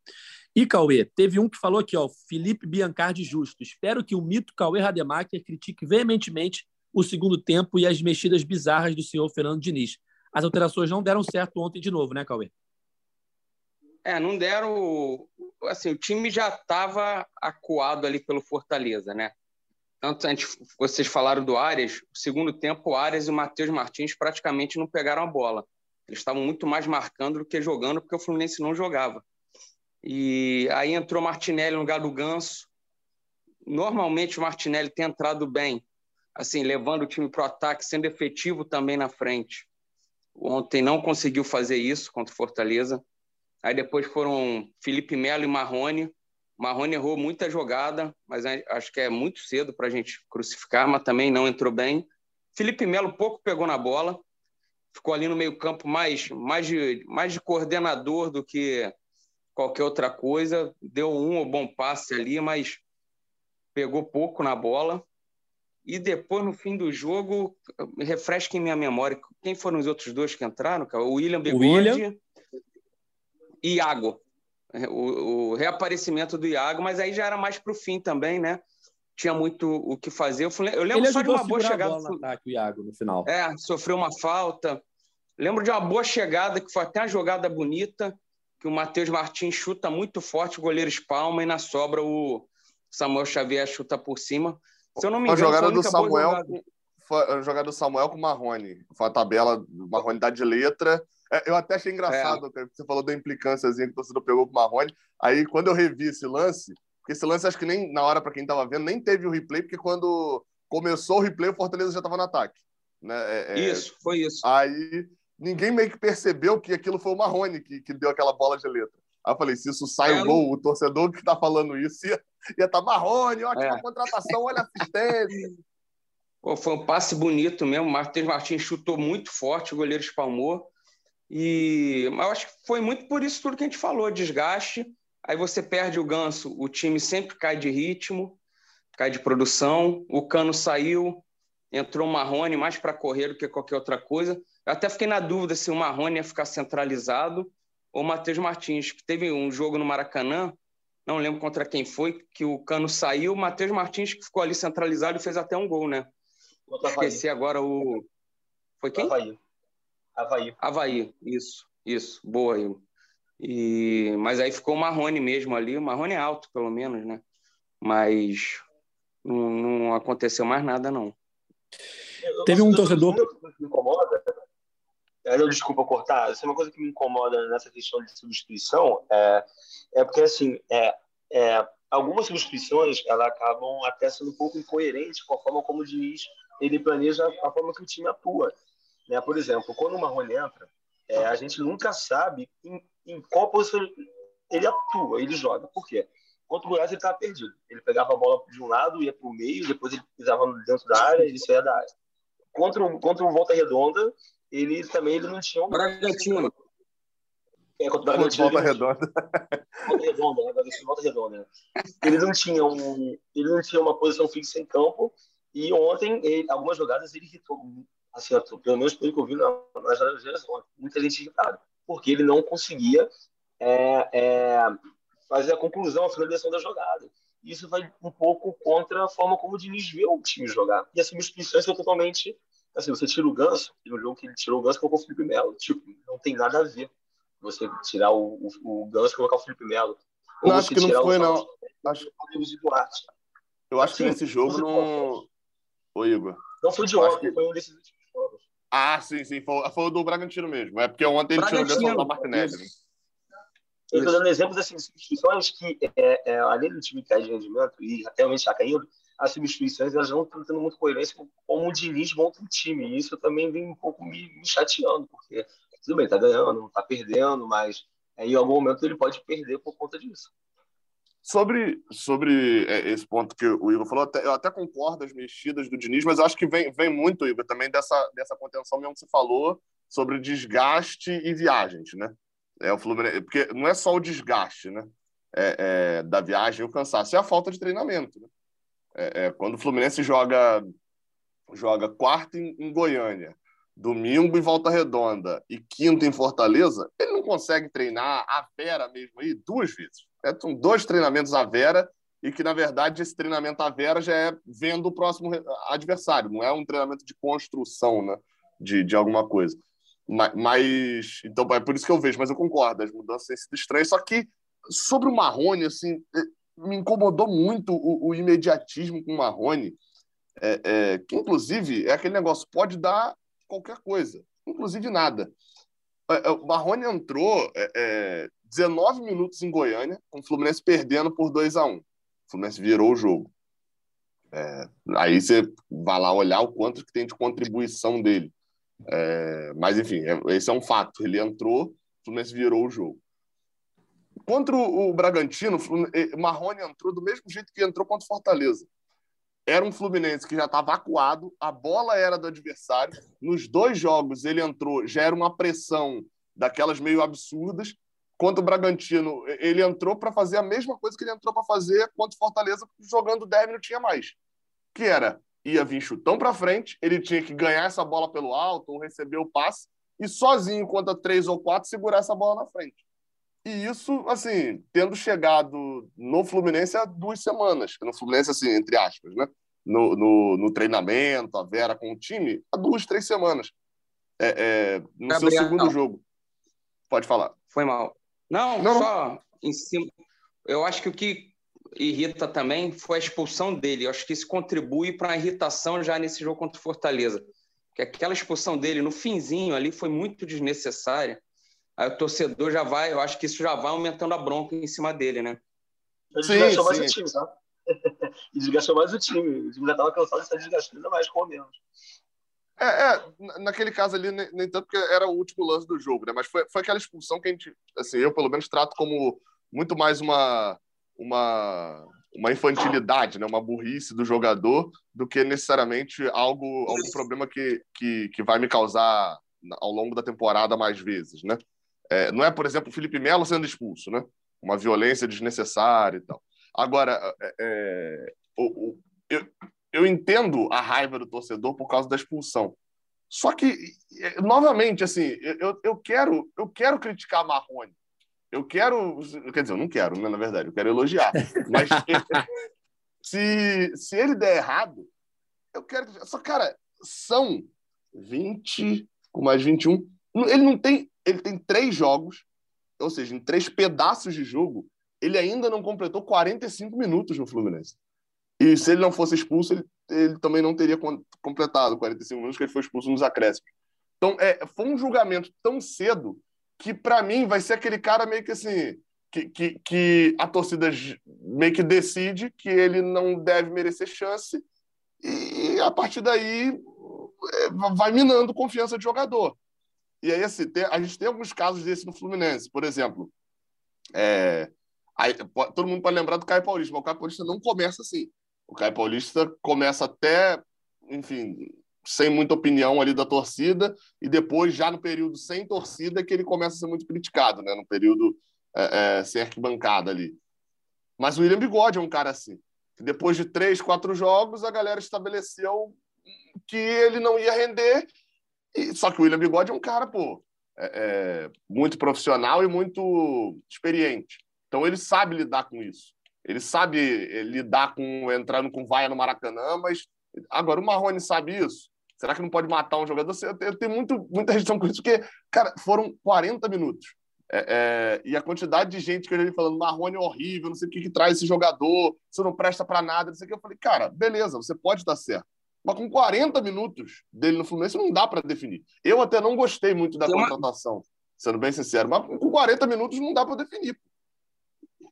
E Cauê, teve um que falou aqui, ó, Felipe Biancardi Justo. Espero que o mito Cauê Rademacher critique veementemente o segundo tempo e as mexidas bizarras do senhor Fernando Diniz. As alterações não deram certo ontem de novo, né, Cauê? É, não deram. Assim, o time já estava acuado ali pelo Fortaleza, né? Tanto antes, vocês falaram do Arias, o segundo tempo, o Arias e o Matheus Martins praticamente não pegaram a bola. Eles estavam muito mais marcando do que jogando, porque o Fluminense não jogava. E aí entrou Martinelli no lugar do Ganso. Normalmente o Martinelli tem entrado bem, assim, levando o time para o ataque, sendo efetivo também na frente. Ontem não conseguiu fazer isso contra o Fortaleza. Aí depois foram Felipe Melo e Marrone. Marrone errou muita jogada, mas acho que é muito cedo para a gente crucificar, mas também não entrou bem. Felipe Melo pouco pegou na bola, ficou ali no meio-campo mais, mais, de, mais de coordenador do que qualquer outra coisa. Deu um bom passe ali, mas pegou pouco na bola. E depois, no fim do jogo, refresquem minha memória. Quem foram os outros dois que entraram? O William Bigode William. e Iago. O, o, reaparecimento do Iago, mas aí já era mais para o fim também, né? Tinha muito o que fazer. Eu, eu lembro só de uma boa chegada. No ataque, o Iago, no final. É, sofreu uma falta. Lembro de uma boa chegada, que foi até uma jogada bonita, que o Matheus Martins chuta muito forte, o goleiro espalma, e na sobra o Samuel Xavier chuta por cima. Se eu não me engano, a jogada do Samuel. Jogada... Foi a jogada do Samuel com o Marrone. Foi a tabela, o Marrone dá de letra. É, eu até achei engraçado, é. você falou da implicânciazinha que o torcedor pegou com o Marrone. Aí, quando eu revi esse lance, porque esse lance acho que nem na hora, para quem estava vendo, nem teve o replay, porque quando começou o replay, o Fortaleza já estava no ataque. Né? É, é, isso, foi isso. Aí ninguém meio que percebeu que aquilo foi o Marrone que, que deu aquela bola de letra. Aí eu falei, se isso sai é, o gol, o torcedor que está falando isso ia estar tá Marrone, ótima é. contratação, olha a assistência. Pô, foi um passe bonito mesmo. O Matheus Martins chutou muito forte, o goleiro espalmou. E eu acho que foi muito por isso tudo que a gente falou, desgaste. Aí você perde o ganso, o time sempre cai de ritmo, cai de produção. O Cano saiu, entrou o Marrone mais para correr do que qualquer outra coisa. Eu até fiquei na dúvida se o Marrone ia ficar centralizado o Matheus Martins, que teve um jogo no Maracanã, não lembro contra quem foi, que o Cano saiu, o Matheus Martins que ficou ali centralizado e fez até um gol, né? Esqueci agora o. Foi quem? Havaí. Havaí. Havaí, isso, isso. Boa aí. E... Mas aí ficou o Marrone mesmo ali. O Marrone é alto, pelo menos, né? Mas, Não, não aconteceu mais nada, não. Teve um torcedor. Que me incomoda, é, desculpa cortar, isso é uma coisa que me incomoda nessa questão de substituição, é, é porque, assim, é, é, algumas substituições elas acabam até sendo um pouco incoerentes com a forma como o Diniz ele planeja a forma que o time atua. Né? Por exemplo, quando o Marrone entra, é, a gente nunca sabe em, em, qual posição ele atua, ele joga. Por quê? Contra o Goiás ele estava perdido. Ele pegava a bola de um lado, ia para o meio, depois ele pisava dentro da área, ele saía da área. Contra o, contra o Volta Redonda, ele também ele não tinha um. Bragantino. É, contra o Bragantino. Volta Redonda. Volta Redonda, né? Volta Redonda. Né? Ele não tinha um, ele não tinha uma posição fixa em campo e ontem ele, algumas jogadas ele irritou, assim, pelo menos pelo que eu vi nas jogadas muita gente irritada, porque ele não conseguia é, é, fazer a conclusão, a finalização da jogada. Isso vai um pouco contra a forma como o Diniz vê o time jogar. E as substituições são totalmente Assim, você tira o Ganso, no jogo que ele tirou o Ganso, colocou o Felipe Melo. Tipo, não tem nada a ver você tirar o, o, o Ganso e colocar o Felipe Melo. Não, acho que não foi, não. Acho... Eu acho que nesse jogo não. Ô, Igor. Não foi de ontem, que... foi um desses últimos jogos. Ah, sim, sim. Foi, foi o do Bragantino mesmo. É porque ontem ele tirou o Ganso da Martinelli. Né? Eu estou dando exemplos assim, de substituições que, é, é, além do time cair de rendimento e realmente está caindo, as substituições elas não estão tendo muita coerência com como o Diniz monta o time. E isso também vem um pouco me, me chateando, porque tudo bem, tá ganhando, tá perdendo, mas em algum momento ele pode perder por conta disso. Sobre, sobre é, esse ponto que o Igor falou, eu até concordo as mexidas do Diniz, mas acho que vem, vem muito, Igor, também dessa, dessa contenção mesmo que você falou sobre desgaste e viagens, né? É o Fluminense, porque não é só o desgaste, né? É, é, da viagem, o cansaço, é a falta de treinamento. Né? É, é, quando o Fluminense joga joga quarta em, em, Goiânia, domingo em Volta Redonda e quinta em Fortaleza, ele não consegue treinar a Vera mesmo aí duas vezes. É, são dois treinamentos a Vera e que, na verdade, esse treinamento a Vera já é vendo o próximo adversário, não é um treinamento de construção né, de, de alguma coisa. Mas, mas, então é por isso que eu vejo, mas eu concordo, as mudanças têm sido estranhas, só que sobre o Marrone, assim, me incomodou muito o, o imediatismo com o Marrone, é, é, que inclusive é aquele negócio, pode dar qualquer coisa, inclusive nada. É, é, o Marrone entrou 19 é, minutos em Goiânia, com o Fluminense perdendo por 2 a 1 O Fluminense virou o jogo. aí você vai lá olhar o quanto que tem de contribuição dele. mas, enfim, esse é um fato. Ele entrou, o Fluminense virou o jogo. Contra o Bragantino, o Marrone entrou do mesmo jeito que entrou contra o Fortaleza. Era um Fluminense que já estava acuado, a bola era do adversário. Nos dois jogos ele entrou, já era uma pressão daquelas meio absurdas. Contra o Bragantino, ele entrou para fazer a mesma coisa que ele entrou para fazer contra o Fortaleza, jogando 10 não tinha mais. Que era, ia vir chutão para frente, ele tinha que ganhar essa bola pelo alto ou receber o passe e sozinho contra três ou quatro segurar essa bola na frente. E isso, assim, tendo chegado no Fluminense há duas semanas. No Fluminense, assim, entre aspas, né? No, no, no treinamento, a Vera com o time, há duas, três semanas. É, é, no Gabriel, seu segundo não. jogo. Pode falar. Foi mal. Não, não, só em cima. Eu acho que o que irrita também foi a expulsão dele. Eu acho que isso contribui para a irritação já nesse jogo contra o Fortaleza. Que aquela expulsão dele no finzinho ali foi muito desnecessária aí o torcedor já vai, eu acho que isso já vai aumentando a bronca em cima dele, né? Ele desgastou mais o time, tá? e desgastou mais o time. O time já estava cansado de estar desgastando ainda mais com o menos. É, é, naquele caso ali, nem, nem, tanto porque era o último lance do jogo, né? Mas foi, foi aquela expulsão que a gente, assim, eu pelo menos trato como muito mais uma, uma, uma infantilidade, né? uma burrice do jogador, do que necessariamente algo, algum problema que, que, que vai me causar ao longo da temporada mais vezes, né? É, não é, por exemplo, o Felipe Melo sendo expulso, né? Uma violência desnecessária e tal. Agora, é, é, o, eu, eu entendo a raiva do torcedor por causa da expulsão. Só que, é, novamente, assim, eu, eu, quero, eu quero criticar Marrone. Eu quero. Quer dizer, eu não quero, né, na verdade, eu quero elogiar. Mas se, se ele der errado, eu quero. Só, cara, são 20 com mais 21. Ele não tem ele tem três jogos, ou seja, em três pedaços de jogo, ele ainda não completou 45 minutos no Fluminense. E se ele não fosse expulso, ele, ele também não teria completado 45 minutos, que ele foi expulso nos acréscimos. Então, é, foi um julgamento tão cedo que, para mim, vai ser aquele cara meio que assim. Que, que, que, a torcida meio que decide que ele não deve merecer chance e a partir daí é, vai minando confiança de jogador. E aí, assim, tem, a gente tem alguns casos desse no Fluminense. Por exemplo, é, aí, todo mundo pode lembrar do Caio Paulista, mas o Caio Paulista não começa assim. O Caio Paulista começa até, enfim, sem muita opinião ali da torcida, e depois, já no período sem torcida, que ele começa a ser muito criticado, né? No período é, é, sem arquibancada ali. Mas o William Bigode é um cara assim. Depois de três, quatro jogos, a galera estabeleceu que ele não ia render. E, só que o William Bigode é um cara, pô, é, é, muito profissional e muito experiente. Então ele sabe lidar com isso. Ele sabe eh, lidar com entrando com vaia no Maracanã, mas agora o Marrone sabe isso. Será que não pode matar um jogador? Eu tenho muito, muita questão com isso, porque, cara, foram 40 minutos. É, é, e a quantidade de gente que eu já vi falando, Marrone é horrível, não sei o que, que traz esse jogador, você não presta para nada, não sei o que. Eu falei, cara, beleza, você pode dar certo. Mas com 40 minutos dele no Fluminense não dá para definir. Eu até não gostei muito da Tem contratação, uma... sendo bem sincero, mas com 40 minutos não dá para definir.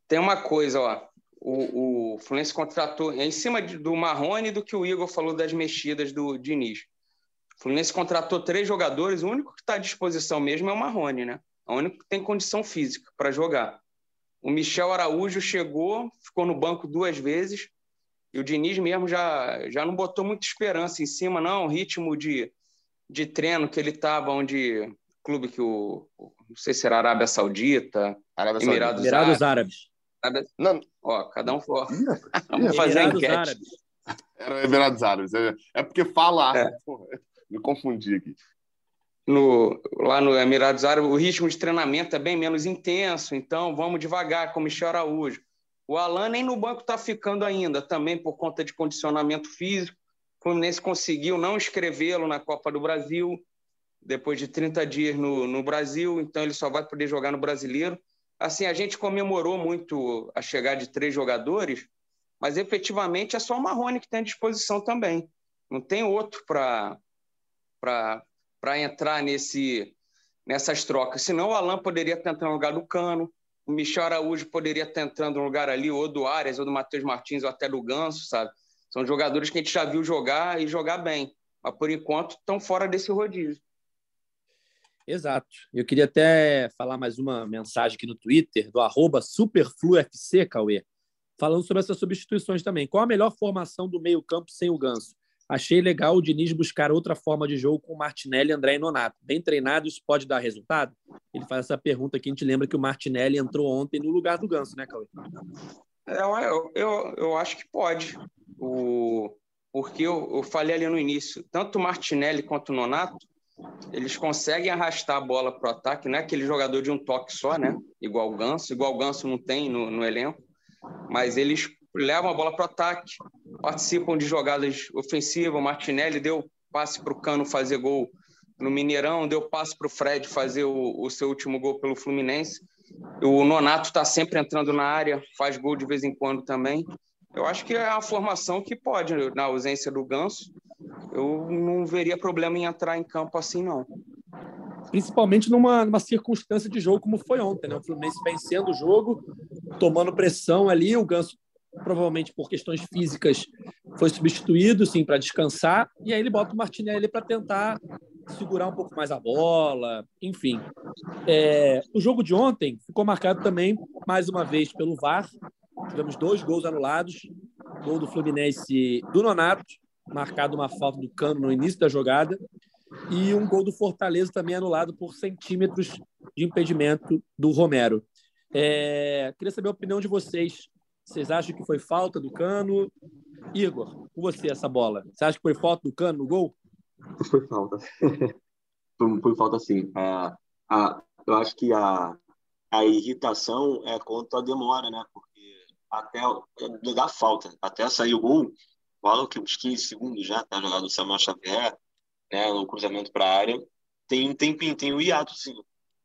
Tem uma coisa, ó. O, o Fluminense contratou é em cima de, do Marrone do que o Igor falou das mexidas do Diniz. O Fluminense contratou três jogadores, o único que está à disposição mesmo é o Marrone, né? É o único que tem condição física para jogar. O Michel Araújo chegou, ficou no banco duas vezes, e o Diniz mesmo já, já não botou muita esperança em cima, não. O ritmo de, de treino que ele estava, onde clube que o. Não sei se era Arábia Saudita, Arábia Emirados, Saudita. Emirados Árabes. Árabes. Não. Ó, cada um for. Vamos fazer Emirados enquete. Árabes. Era Emirados Árabes. É, é porque fala. É. me confundi aqui. No, lá no Emirados Árabes, o ritmo de treinamento é bem menos intenso, então vamos devagar, com o Michel Araújo. O Alan nem no banco está ficando ainda, também por conta de condicionamento físico. O Fluminense conseguiu não escrevê-lo na Copa do Brasil, depois de 30 dias no, no Brasil, então ele só vai poder jogar no Brasileiro. Assim, a gente comemorou muito a chegada de três jogadores, mas efetivamente é só o Marrone que tem à disposição também. Não tem outro para entrar nesse, nessas trocas. Senão o Alan poderia entrando no lugar do Cano, o Michel Araújo poderia estar entrando no lugar ali, ou do Arias, ou do Matheus Martins, ou até do Ganso, sabe? São jogadores que a gente já viu jogar e jogar bem, mas por enquanto estão fora desse rodízio. Exato. Eu queria até falar mais uma mensagem aqui no Twitter, do arroba SuperfluFC, Cauê, falando sobre essas substituições também. Qual a melhor formação do meio-campo sem o Ganso? Achei legal o Diniz buscar outra forma de jogo com Martinelli, André e Nonato. Bem treinado, isso pode dar resultado? Ele faz essa pergunta aqui, a gente lembra que o Martinelli entrou ontem no lugar do Ganso, né, Cauê? É, eu, eu, eu acho que pode. O, porque eu, eu falei ali no início, tanto o Martinelli quanto o Nonato, eles conseguem arrastar a bola para o ataque, não é aquele jogador de um toque só, né? Igual o Ganso, igual o Ganso não tem no, no elenco, mas eles levam a bola para o ataque, participam de jogadas ofensivas. O Martinelli deu passe para o Cano fazer gol no Mineirão, deu passe para o Fred fazer o, o, seu último gol pelo Fluminense. O Nonato está sempre entrando na área, faz gol de vez em quando também. Eu acho que é a formação que pode, na ausência do Ganso. Eu não veria problema em entrar em campo assim, não. Principalmente numa, numa circunstância de jogo como foi ontem, né? O Fluminense vencendo o jogo, tomando pressão ali, o Ganso provavelmente por questões físicas, foi substituído, sim, para descansar, e aí ele bota o Martinelli para tentar segurar um pouco mais a bola, enfim. É, o jogo de ontem ficou marcado também, mais uma vez, pelo VAR. Tivemos dois gols anulados, gol do Fluminense do Nonato, marcado uma falta do Cano no início da jogada, e um gol do Fortaleza também anulado por centímetros de impedimento do Romero. É, queria saber a opinião de vocês vocês acham que foi falta do Cano? Igor, com você essa bola. Você acha que foi falta do Cano no gol? Foi falta. foi, falta sim. É, a, eu acho que a, a irritação é contra a demora, né? Porque até é, dá falta, até sair o gol, falo que uns 15 segundos já, tá jogado o Samuel Xavier, né, no cruzamento para a área, tem um tempinho, tem o um hiato, sim.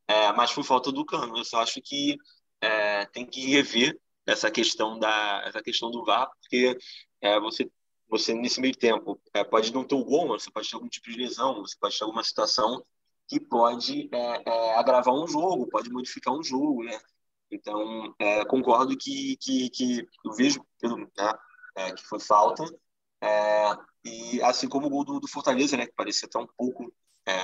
É, mas foi falta do Cano. Eu só acho que é, tem que rever essa questão da essa questão do VAR, porque é, você, você nesse meio tempo é, pode não ter o gol, você pode ter algum tipo de lesão, você pode ter alguma situação que pode é, é, agravar um jogo, pode modificar um jogo, né? Então, é, concordo que, que, que eu vejo pelo, né, é, que foi falta, e assim como o gol do, do, Fortaleza, né, que parecia até um pouco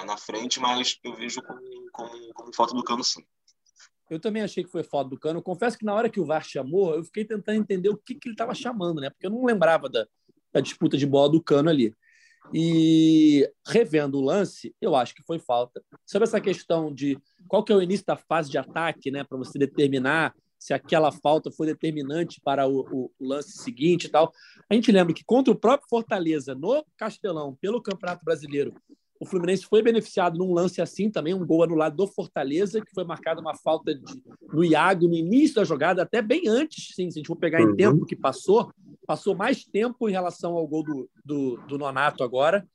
na frente, mas eu vejo como, como, como, falta do Cano, sim. Eu também achei que foi falta do Cano. Confesso que na hora que o VAR chamou, eu fiquei tentando entender o que, que ele estava chamando, né? Porque eu não lembrava da, da disputa de bola do Cano ali. E revendo o lance, eu acho que foi falta. Sobre essa questão de qual que é o início da fase de ataque, né, para você determinar se aquela falta foi determinante para o, o, o, lance seguinte e tal. A gente lembra que contra o próprio Fortaleza, no Castelão, pelo Campeonato Brasileiro, o Fluminense foi beneficiado num lance assim também, um gol anulado do Fortaleza, que foi marcada uma falta de, no Iago no início da jogada, até bem antes, sim, se a gente for pegar em uhum. tempo que passou, passou mais tempo em relação ao gol do, do, do Nonato agora,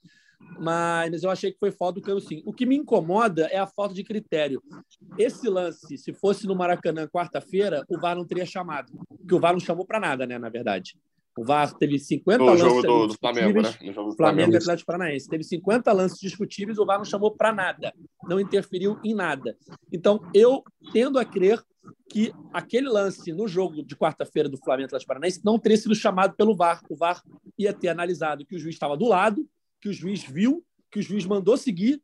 mas, mas eu achei que foi falta do Cano sim. O que me incomoda é a falta de critério. Esse lance, se fosse no Maracanã quarta-feira, o VAR não teria chamado, porque o VAR não chamou para nada, né, na verdade. O VAR teve 50 no lances jogo do, do Flamengo, né? No jogo do Flamengo e Atlético Paranaense. Teve 50 lances discutíveis, o VAR não chamou para nada, não interferiu em nada. Então, eu tendo a crer que aquele lance no jogo de quarta-feira do Flamengo e Atlético Paranaense não teria sido chamado pelo VAR. O VAR ia ter analisado que o juiz estava do lado, que o juiz viu, que o juiz mandou seguir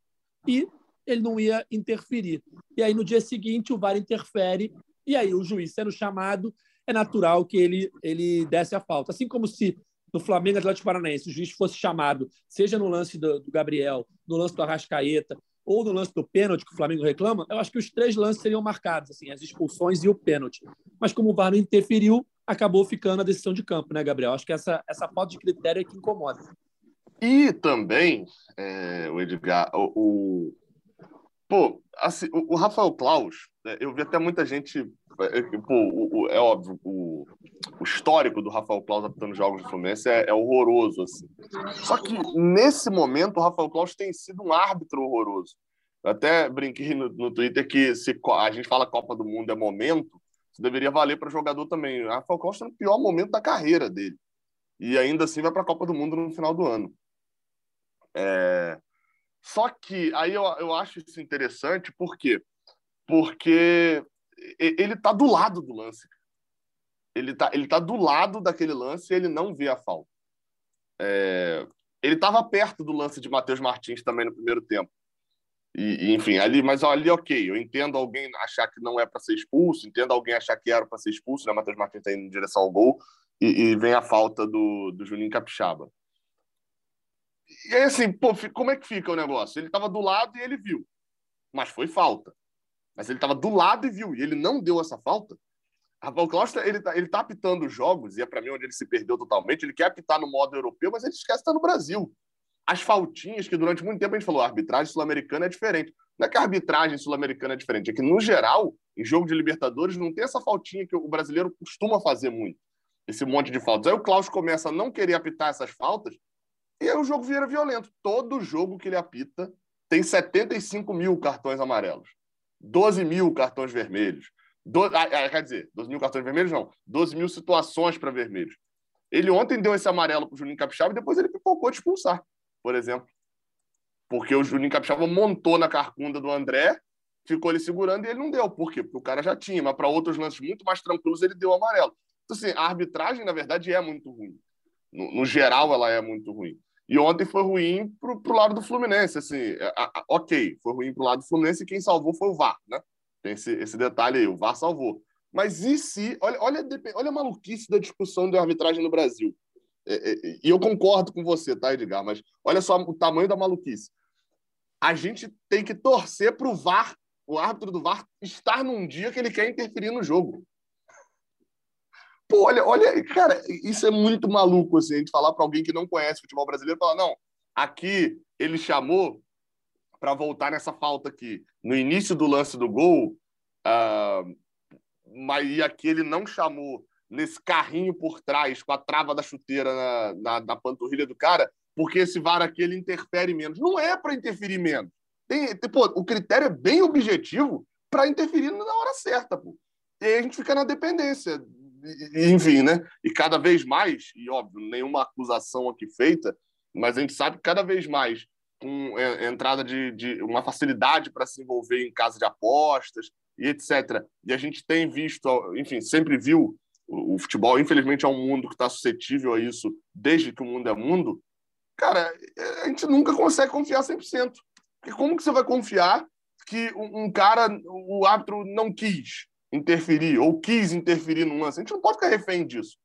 e ele não ia interferir. E aí, no dia seguinte, o VAR interfere e aí o juiz sendo chamado, é natural que ele, ele desse a falta. Assim como se no Flamengo Atlético Paranaense o juiz fosse chamado, seja no lance do, do, Gabriel, no lance do Arrascaeta ou no lance do pênalti que o Flamengo reclama, eu acho que os três lances seriam marcados, assim, as expulsões e o pênalti. Mas como o VAR não interferiu, acabou ficando a decisão de campo, né, Gabriel? Acho que essa, essa falta de critério é que incomoda. E também, é, o Edgar, o, o, pô, assim, o, o Rafael Klaus, né, eu vi até muita gente pô, o, o, é óbvio, o, o, histórico do Rafael Claus apitando jogos do Fluminense é, é, horroroso. Assim. Só que, nesse momento, o Rafael Claus tem sido um árbitro horroroso. Eu até brinquei no, no Twitter que se a gente fala Copa do Mundo é momento, isso deveria valer para jogador também. O Rafael Claus está no pior momento da carreira dele. E ainda assim vai para a Copa do Mundo no final do ano. É... Só que aí eu, eu acho isso interessante, por quê? Porque ele tá do lado do lance. Ele tá, ele tá do lado daquele lance e ele não vê a falta. É, ele estava perto do lance de Matheus Martins também no primeiro tempo. E, enfim, ali, mas ali, ok, eu entendo alguém achar que não é para ser expulso, entendo alguém achar que era para ser expulso, né? Matheus Martins está indo em direção ao gol e, e, vem a falta do, do Juninho Capixaba. E aí, assim, pô, como é que fica o negócio? Ele estava do lado e ele viu, mas foi falta mas ele estava do lado e viu, e ele não deu essa falta. Rafael Costa, ele tá, ele tá apitando jogos, e é para mim onde ele se perdeu totalmente. Ele quer apitar no modo europeu, mas ele esquece que está no Brasil. As faltinhas, que durante muito tempo a gente falou, a arbitragem sul-americana é diferente. Não é que a arbitragem sul-americana é diferente, é que, no geral, em jogo de Libertadores, não tem essa faltinha que o brasileiro costuma fazer muito. Esse monte de faltas. Aí o Klaus começa a não querer apitar essas faltas, e aí o jogo vira violento. Todo jogo que ele apita tem 75 mil cartões amarelos. 12 mil cartões vermelhos. Do, ah, ah, quer dizer, 12 mil cartões vermelhos não, 12 mil situações para vermelhos. Ele ontem deu esse amarelo para o Juninho Capixaba e depois ele pipocou de expulsar, por exemplo. Porque o Juninho Capixaba montou na carcunda do André, ficou ele segurando e ele não deu. Por quê? Porque o cara já tinha, mas para outros lances muito mais tranquilos ele deu amarelo. Então, assim, a arbitragem, na verdade, é muito ruim. No, no geral, ela é muito ruim. E ontem foi ruim para o lado do Fluminense. Assim, é, a, a, ok, foi ruim para o lado do Fluminense e quem salvou foi o VAR, né? Tem esse, esse detalhe aí, o VAR salvou. Mas e se. Olha, olha, olha a maluquice da discussão de arbitragem no Brasil. É, é, é, e eu concordo com você, tá, Edgar? Mas olha só o tamanho da maluquice. A gente tem que torcer para o VAR, o árbitro do VAR, estar num dia que ele quer interferir no jogo. Pô, olha, olha, cara, isso é muito maluco, assim, a gente falar para alguém que não conhece futebol brasileiro, falar, não, aqui ele chamou para voltar nessa falta aqui, no início do lance do gol, uh, mas e aqui ele não chamou nesse carrinho por trás, com a trava da chuteira na, na, na panturrilha do cara, porque esse VAR aqui ele interfere menos. Não é para interferir menos. Tem, tem, pô, o critério é bem objetivo para interferir na hora certa, pô. E aí a gente fica na dependência enfim, né? E cada vez mais, e óbvio, nenhuma acusação aqui feita, mas a gente sabe que cada vez mais com entrada de, de uma facilidade para se envolver em casa de apostas e etc. E a gente tem visto, enfim, sempre viu o, o futebol, infelizmente, é um mundo que está suscetível a isso desde que o mundo é mundo. Cara, a gente nunca consegue confiar 100%. Porque como que você vai confiar que um, um cara, o árbitro não quis interferir ou quis interferir no lance? A gente não pode ficar refém disso.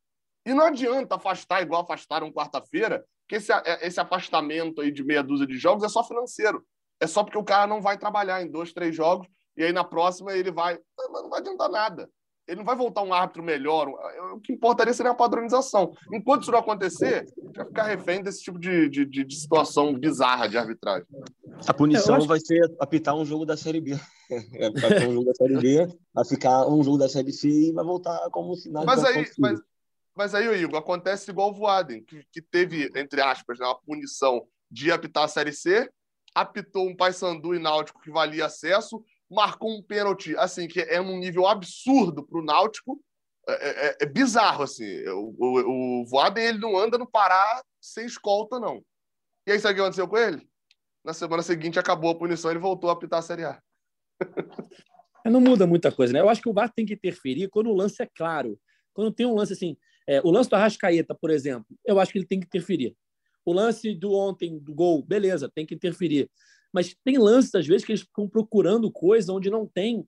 E não adianta afastar igual afastaram quarta-feira, que esse, é, esse afastamento aí de meia dúzia de jogos é só financeiro. É só porque o cara não vai trabalhar em dois, três jogos e aí na próxima ele vai. Não vai adiantar nada. Ele não vai voltar um árbitro melhor. O que importaria seria a padronização. Enquanto isso não acontecer, vai ficar refém desse tipo de, de, de situação bizarra de arbitragem. A punição acho... vai ser apitar um jogo da Série B. Vai ter um jogo da Série B, vai ficar um jogo da Série C e vai voltar como se nada mas aí, mas, mas aí, Igor, acontece igual o Voaden, que, que teve, entre aspas, né, uma punição de apitar a Série C, apitou um Paysandu e Náutico que valia acesso, marcou um pênalti, assim, que é um nível absurdo para o Náutico. É, é, é, é, bizarro, assim. O, o, o Voaden, ele não anda no Pará sem escolta, não. E aí, sabe o que aconteceu com ele? Na semana seguinte, acabou a punição, ele voltou a apitar a Série A. não muda muita coisa, né? Eu acho que o VAR tem que interferir quando o lance é claro. Quando tem um lance assim, é, o lance do Arrascaeta, por exemplo, eu acho que ele tem que interferir. O lance do ontem, do gol, beleza, tem que interferir. Mas tem lances, às vezes, que eles ficam procurando coisa onde não tem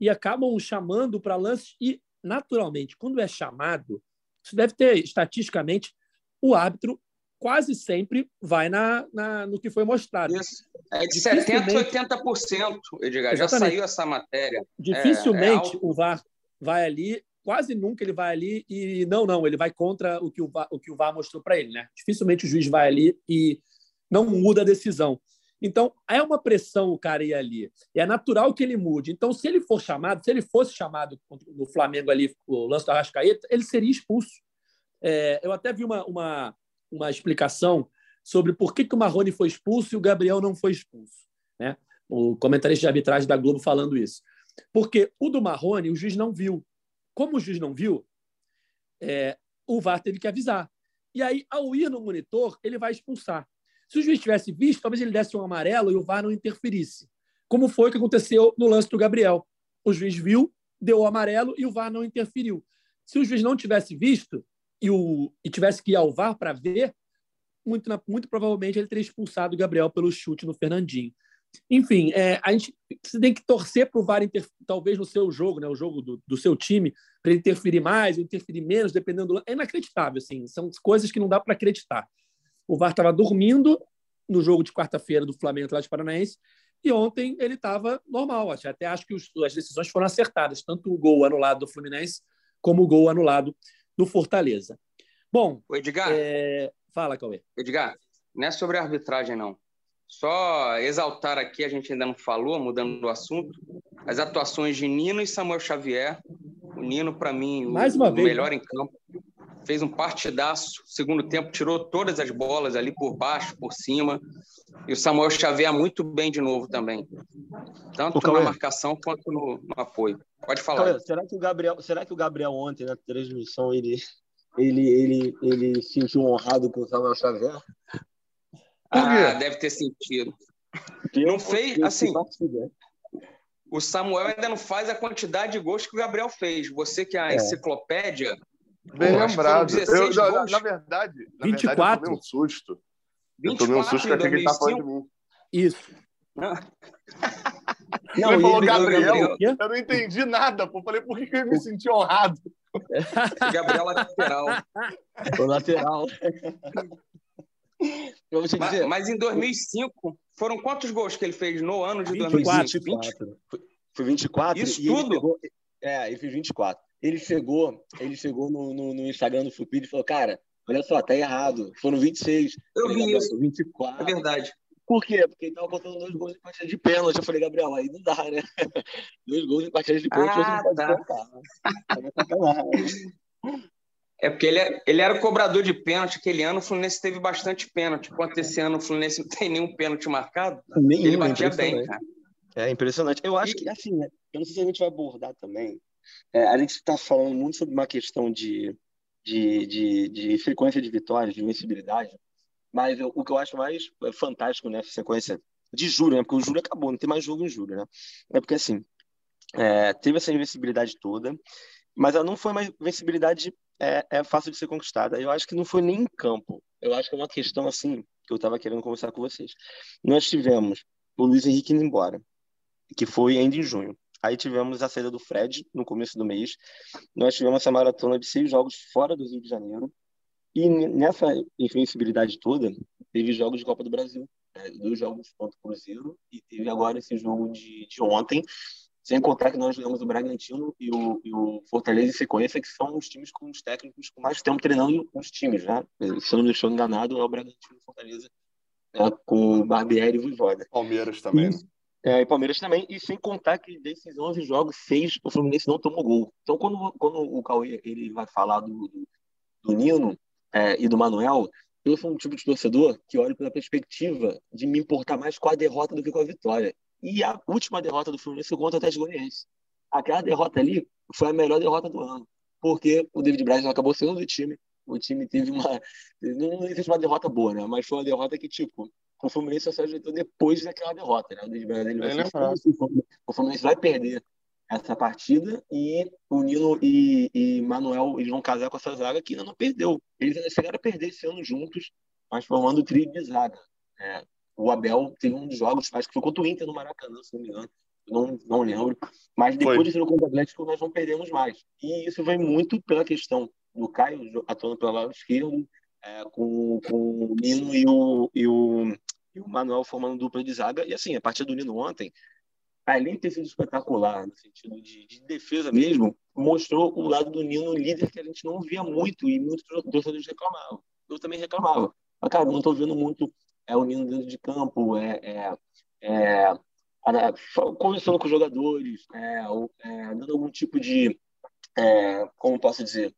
e acabam chamando para lances. E, naturalmente, quando é chamado, isso deve ter, estatisticamente, o árbitro quase sempre vai na, na no que foi mostrado. Isso. É de 70% a 80%, Edgar. Exatamente. Já saiu essa matéria. Dificilmente é, é o VAR vai ali quase nunca ele vai ali e não, não, ele vai contra o que o VAR, o que o VAR mostrou para ele, né? Dificilmente o juiz vai ali e não muda a decisão. Então, é uma pressão o cara ir ali. É natural que ele mude. Então, se ele for chamado, se ele fosse chamado no Flamengo ali, o lance do Arrascaeta, ele seria expulso. É, eu até vi uma, uma, uma explicação sobre por que, que o Marrone foi expulso e o Gabriel não foi expulso. Né? O comentarista de arbitragem da Globo falando isso. Porque o do Marrone, o juiz não viu. Como o juiz não viu, é, o VAR teve que avisar. E aí, ao ir no monitor, ele vai expulsar. Se o juiz tivesse visto, talvez ele desse um amarelo e o VAR não interferisse. Como foi que aconteceu no lance do Gabriel. O juiz viu, deu o amarelo e o VAR não interferiu. Se o juiz não tivesse visto e, o, e tivesse que ir ao VAR para ver, muito, muito provavelmente ele teria expulsado o Gabriel pelo chute no Fernandinho. Enfim, é, a gente você tem que torcer para o VAR, talvez no seu jogo, né, o jogo do, do seu time, para ele interferir mais ou interferir menos, dependendo do. É inacreditável, assim, são coisas que não dá para acreditar. O VAR estava dormindo no jogo de quarta-feira do Flamengo Atlético Paranaense e ontem ele estava normal. Até acho que os, as decisões foram acertadas, tanto o gol anulado do Fluminense como o gol anulado do Fortaleza. Bom, o Edgar, é... fala, Cauê. Edgar, não é sobre a arbitragem, não. Só exaltar aqui, a gente ainda não falou, mudando o assunto, as atuações de Nino e Samuel Xavier. O Nino, para mim, Mais uma o vez, melhor né? em campo. Fez um partidaço. Segundo tempo, tirou todas as bolas ali por baixo, por cima. E o Samuel Xavier muito bem de novo também. Tanto na marcação quanto no, no apoio. Pode falar. Cauê, será que o Gabriel, será que o Gabriel ontem na transmissão ele ele ele ele se sentiu honrado com o Samuel Xavier? Ah, deve ter sentido. não fez, assim. O Samuel ainda não faz a quantidade de gols que o Gabriel fez. Você que é a é. enciclopédia. Bem lembrado. Eu, na, na, verdade, na 24. verdade, eu tomei um susto. Eu tomei um susto que achei que ele tá falando de mim. Isso. Não. Não, ele falou Gabriel, Gabriel, eu não entendi nada. Pô. Falei, por que, que eu me senti honrado? Gabriel lateral. O lateral. Mas, mas, em 2005, foram quantos gols que ele fez no ano de 2005? 24. Foi 24. Isso tudo? Ele pegou, é, ele fez 24. Ele chegou, ele chegou no, no, no Instagram do Fupid e falou, cara, olha só, tá errado. Foram 26. Eu vi isso. 24. É verdade. Por quê? Porque ele tava contando dois gols em partida de pênalti. Eu falei, Gabriel, aí não dá, né? dois gols em partida de pênalti ah, você não pode tá. contar. Né? É porque ele, é, ele era o cobrador de pênalti. Aquele ano o Fluminense teve bastante pênalti. Enquanto esse ano o Fluminense não tem nenhum pênalti marcado, nenhum, ele batia bem, cara. É impressionante. Eu acho e... que, assim, né? eu não sei se a gente vai abordar também, É, a gente está falando muito sobre uma questão de, de, de, de frequência de vitórias, de invencibilidade, mas eu, o que eu acho mais fantástico nessa sequência de julho, né? Porque o julho acabou, não tem mais jogo em julho, né? É porque assim, é, teve essa invencibilidade toda, mas ela não foi uma invencibilidade é, é, fácil de ser conquistada. Eu acho que não foi nem em campo. Eu acho que é uma questão assim que eu estava querendo conversar com vocês. Nós tivemos o Luiz Henrique indo embora, que foi ainda em junho. Aí tivemos a saída do Fred no começo do mês. Nós tivemos essa maratona de seis jogos fora do Rio de Janeiro. E nessa invencibilidade toda, teve jogos de Copa do Brasil. Né? Dois jogos contra o Cruzeiro e teve agora esse jogo de, de ontem. Sem contar que nós jogamos o Bragantino e o, e o Fortaleza em sequência, que são os times com os técnicos com mais tempo treinando os times, né? Se eu não me estou enganado, é o Bragantino e o Fortaleza né? com o Barbieri e o Voivoda. Palmeiras também, e, é, e Palmeiras também, e sem contar que desses 11 jogos, seis o Fluminense não tomou gol. Então, quando, quando o Cauê ele vai falar do, do, do Nino é, e do Manuel, eu sou um tipo de torcedor que olha pela perspectiva de me importar mais com a derrota do que com a vitória. E a última derrota do Fluminense contra o Atlético Goianiense. Aquela derrota ali foi a melhor derrota do ano, porque o David Braz acabou sendo do time. O time teve uma. Não existe uma derrota boa, né? Mas foi uma derrota que, tipo, o Fluminense só se ajeitou depois daquela derrota, né? O ele vai ser o Fluminense vai perder essa partida e o Nino e, e Manuel eles vão casar com essa zaga que ainda não perdeu. Eles ainda chegaram a perder esse ano juntos, mas formando o trio de zaga. É, o Abel teve um dos jogos, acho que foi contra o Inter no Maracanã, se não me engano. Não, não lembro. Mas depois foi. de ser contra o Atlético, nós não perdemos mais. E isso vem muito pela questão do Caio atuando pelo lado esquerdo, é, com, com o Nino e o, e, o, e o Manuel formando dupla de zaga. E assim, a partir do Nino ontem, além de ter sido espetacular, no sentido de, de, defesa mesmo, mostrou o lado do Nino líder que a gente não via muito e muitos torcedores reclamavam. Eu também reclamava. Mas, cara, não estou vendo muito é o Nino dentro de campo, é, é, é conversando com os jogadores, é, é, dando algum tipo de, é, como posso dizer,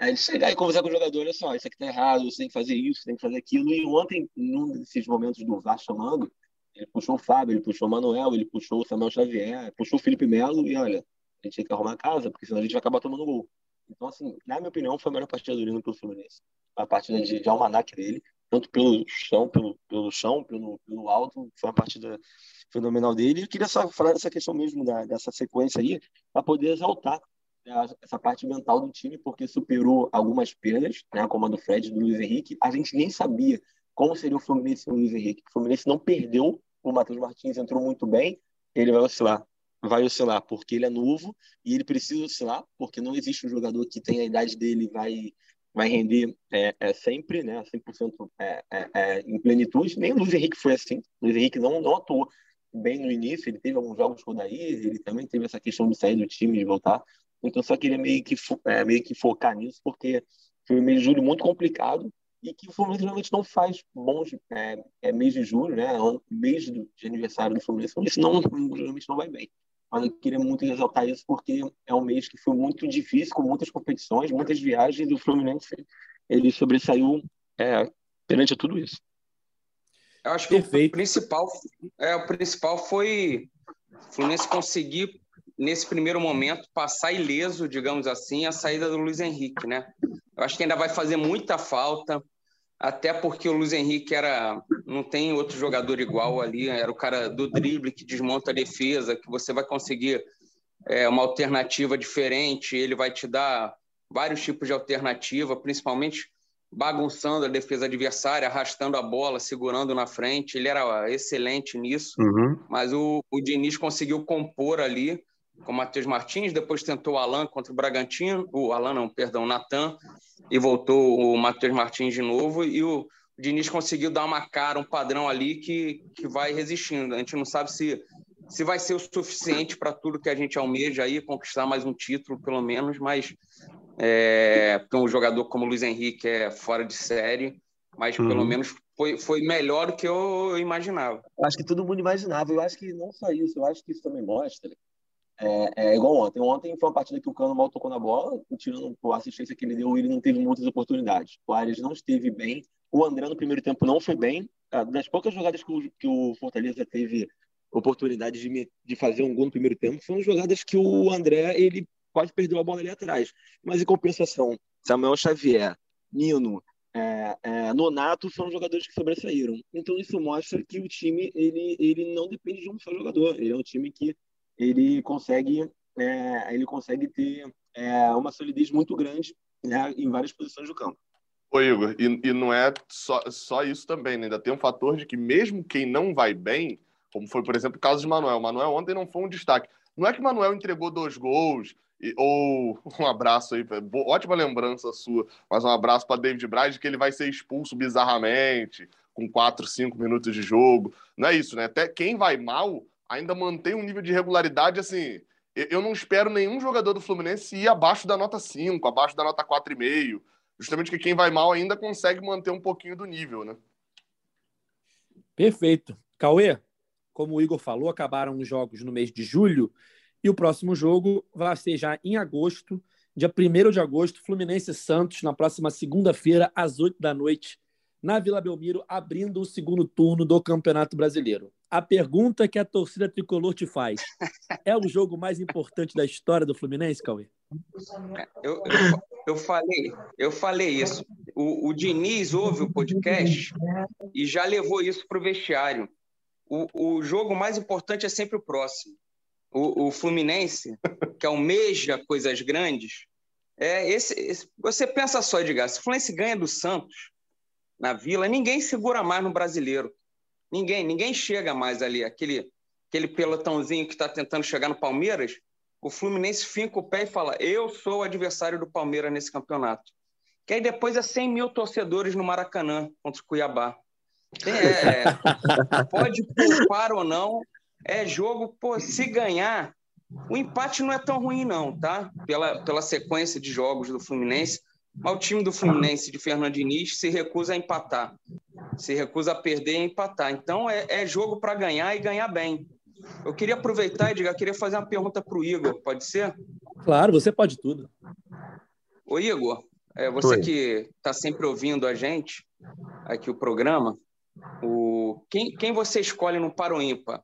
é, de chegar e conversar com o jogador, olha só, isso aqui tá errado, você tem que fazer isso, você tem que fazer aquilo. E ontem, num desses momentos do VAR chamando, ele puxou o Fábio, ele puxou o Manuel, ele puxou o Samuel Xavier, puxou o Felipe Melo e olha, a gente tem que arrumar a casa, porque senão a gente vai acabar tomando gol. Então, assim, na minha opinião, foi a melhor partida do Nino pelo Fluminense. A partida de, de almanac dele tanto pelo chão, pelo, pelo chão, pelo, pelo alto, foi uma partida fenomenal dele. E eu queria só falar dessa questão mesmo, da, dessa sequência aí, para poder exaltar essa parte mental do time, porque superou algumas perdas, né, como a do Fred e do Luiz Henrique. A gente nem sabia como seria o Fluminense sem o Luiz Henrique. O Fluminense não perdeu, o Matheus Martins entrou muito bem, ele vai oscilar. Vai oscilar porque ele é novo e ele precisa oscilar, porque não existe um jogador que tenha a idade dele vai vai render é, é sempre, né, 100% é, é, é, em plenitude. Nem o Luiz Henrique foi assim. O Luiz Henrique não, não atuou bem no início, ele teve alguns jogos o Daí, ele também teve essa questão de sair do time, de voltar. Então, só queria meio que, é, meio que focar nisso, porque foi um mês de julho muito complicado e que o Fluminense realmente não faz bons é, é mês de julho, né? Mês de aniversário do Fluminense, isso não, geralmente não vai bem mas eu queria muito ressaltar isso porque é um mês que foi muito difícil, com muitas competições, muitas viagens, e o Fluminense ele sobressaiu é, perante tudo isso. Eu acho que Perfeito. o principal, é, o principal foi o Fluminense conseguir, nesse primeiro momento, passar ileso, digamos assim, a saída do Luiz Henrique, né? Eu acho que ainda vai fazer muita falta até porque o Luiz Henrique era não tem outro jogador igual ali, era o cara do drible que desmonta a defesa, que você vai conseguir é, uma alternativa diferente, ele vai te dar vários tipos de alternativa, principalmente bagunçando a defesa adversária, arrastando a bola, segurando na frente, ele era excelente nisso, uhum. mas o, o Diniz conseguiu compor ali com o Matheus Martins, depois tentou o Alan contra o Bragantino, o Alan não, perdão, o Natan, e voltou o Matheus Martins de novo, e o Diniz conseguiu dar uma cara, um padrão ali que, que vai resistindo. A gente não sabe se, se vai ser o suficiente para tudo que a gente almeja aí, conquistar mais um título, pelo menos, mas é, um jogador como o Luiz Henrique é fora de série, mas uhum. pelo menos foi, foi melhor do que eu imaginava. Acho que todo mundo imaginava. Eu acho que não só isso, eu acho que isso também mostra é, é, igual ontem. Ontem foi uma partida que o Cano mal tocou na bola, tirando a assistência que ele deu, ele não teve muitas oportunidades. O Ares não esteve bem. O André no primeiro tempo não foi bem. Ah, das poucas jogadas que o, que o Fortaleza teve oportunidade de, de fazer um gol no primeiro tempo, foram jogadas que o André ele pode perder uma bola ali atrás. Mas em compensação, Samuel Xavier, Nino, é, é, Nonato foram jogadores que sobressaíram. Então isso mostra que o time ele, ele não depende de um só jogador. Ele é um time que ele consegue é, ele consegue ter é, uma solidez muito grande né, em várias posições do campo. Ô Igor, e, e não é só, só isso também, né? ainda tem um fator de que mesmo quem não vai bem, como foi, por exemplo, o caso de Manuel. Manuel ontem não foi um destaque. Não é que Manuel entregou dois gols, e, ou um abraço aí, ótima lembrança sua, mas um abraço para David Braz, que ele vai ser expulso bizarramente, com 4, 5 minutos de jogo. Não é isso, né? Até quem vai mal ainda mantém um nível de regularidade assim. Eu não espero nenhum jogador do Fluminense ir abaixo da nota 5, abaixo da nota 4,5. Justamente que quem vai mal ainda consegue manter um pouquinho do nível, né? Perfeito. Cauê, como o Igor falou, acabaram os jogos no mês de julho e o próximo jogo vai ser já em agosto, dia 1 de agosto, Fluminense Santos, na próxima segunda-feira, às 8 da noite, na Vila Belmiro, abrindo o segundo turno do Campeonato Brasileiro. A pergunta que a torcida tricolor te faz: é o jogo mais importante da história do Fluminense, Cauê? Eu, eu, eu falei, eu falei isso. O, o Diniz ouve o podcast e já levou isso para o vestiário. O jogo mais importante é sempre o próximo o, o Fluminense, que almeja coisas grandes, é esse, esse, você pensa só, Edgar, se o Fluminense ganha do Santos na Vila, ninguém segura mais no brasileiro. Ninguém, ninguém chega mais ali. Aquele, aquele pelotãozinho que está tentando chegar no Palmeiras, o Fluminense finca o pé e fala: Eu sou o adversário do Palmeiras nesse campeonato. Que aí depois é 100 mil torcedores no Maracanã contra o Cuiabá. É, é, pode poupar ou não, é jogo, pô, se ganhar, o empate não é tão ruim, não, tá? Pela, pela sequência de jogos do Fluminense. Mas o time do Fluminense de Fernando Diniz se recusa a empatar. Se recusa a perder e empatar. Então é, é jogo para ganhar e ganhar bem. Eu queria aproveitar, Edgar, queria fazer uma pergunta para o Igor, pode ser? Claro, você pode tudo. Ô Igor, é, você Oi. que está sempre ouvindo a gente, aqui o programa, o, quem, quem você escolhe no Paro Ímpar?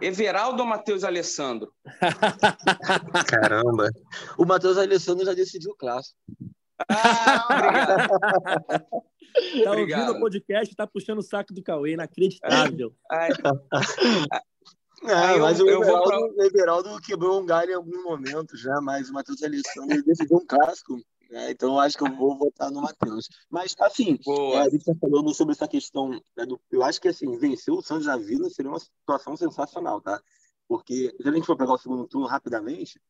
Everaldo ou Matheus Alessandro? Caramba. O Matheus Alessandro já decidiu o clássico. Ah, obrigado. Tá obrigado. ouvindo o podcast, tá puxando o saco do Cauê, inacreditável. Ai, é, mas eu, o, Everaldo, pra... Everaldo quebrou um galho em algum momento já, mas o Matheus Alessandro decidiu um clássico. Né? Então, eu acho que eu vou votar no Matheus. Mas, assim, é, a gente está falando sobre essa questão. Né, do, eu acho que, assim, vencer o Santos da Vila seria uma situação sensacional, tá? Porque, se a gente for pegar o segundo turno rapidamente,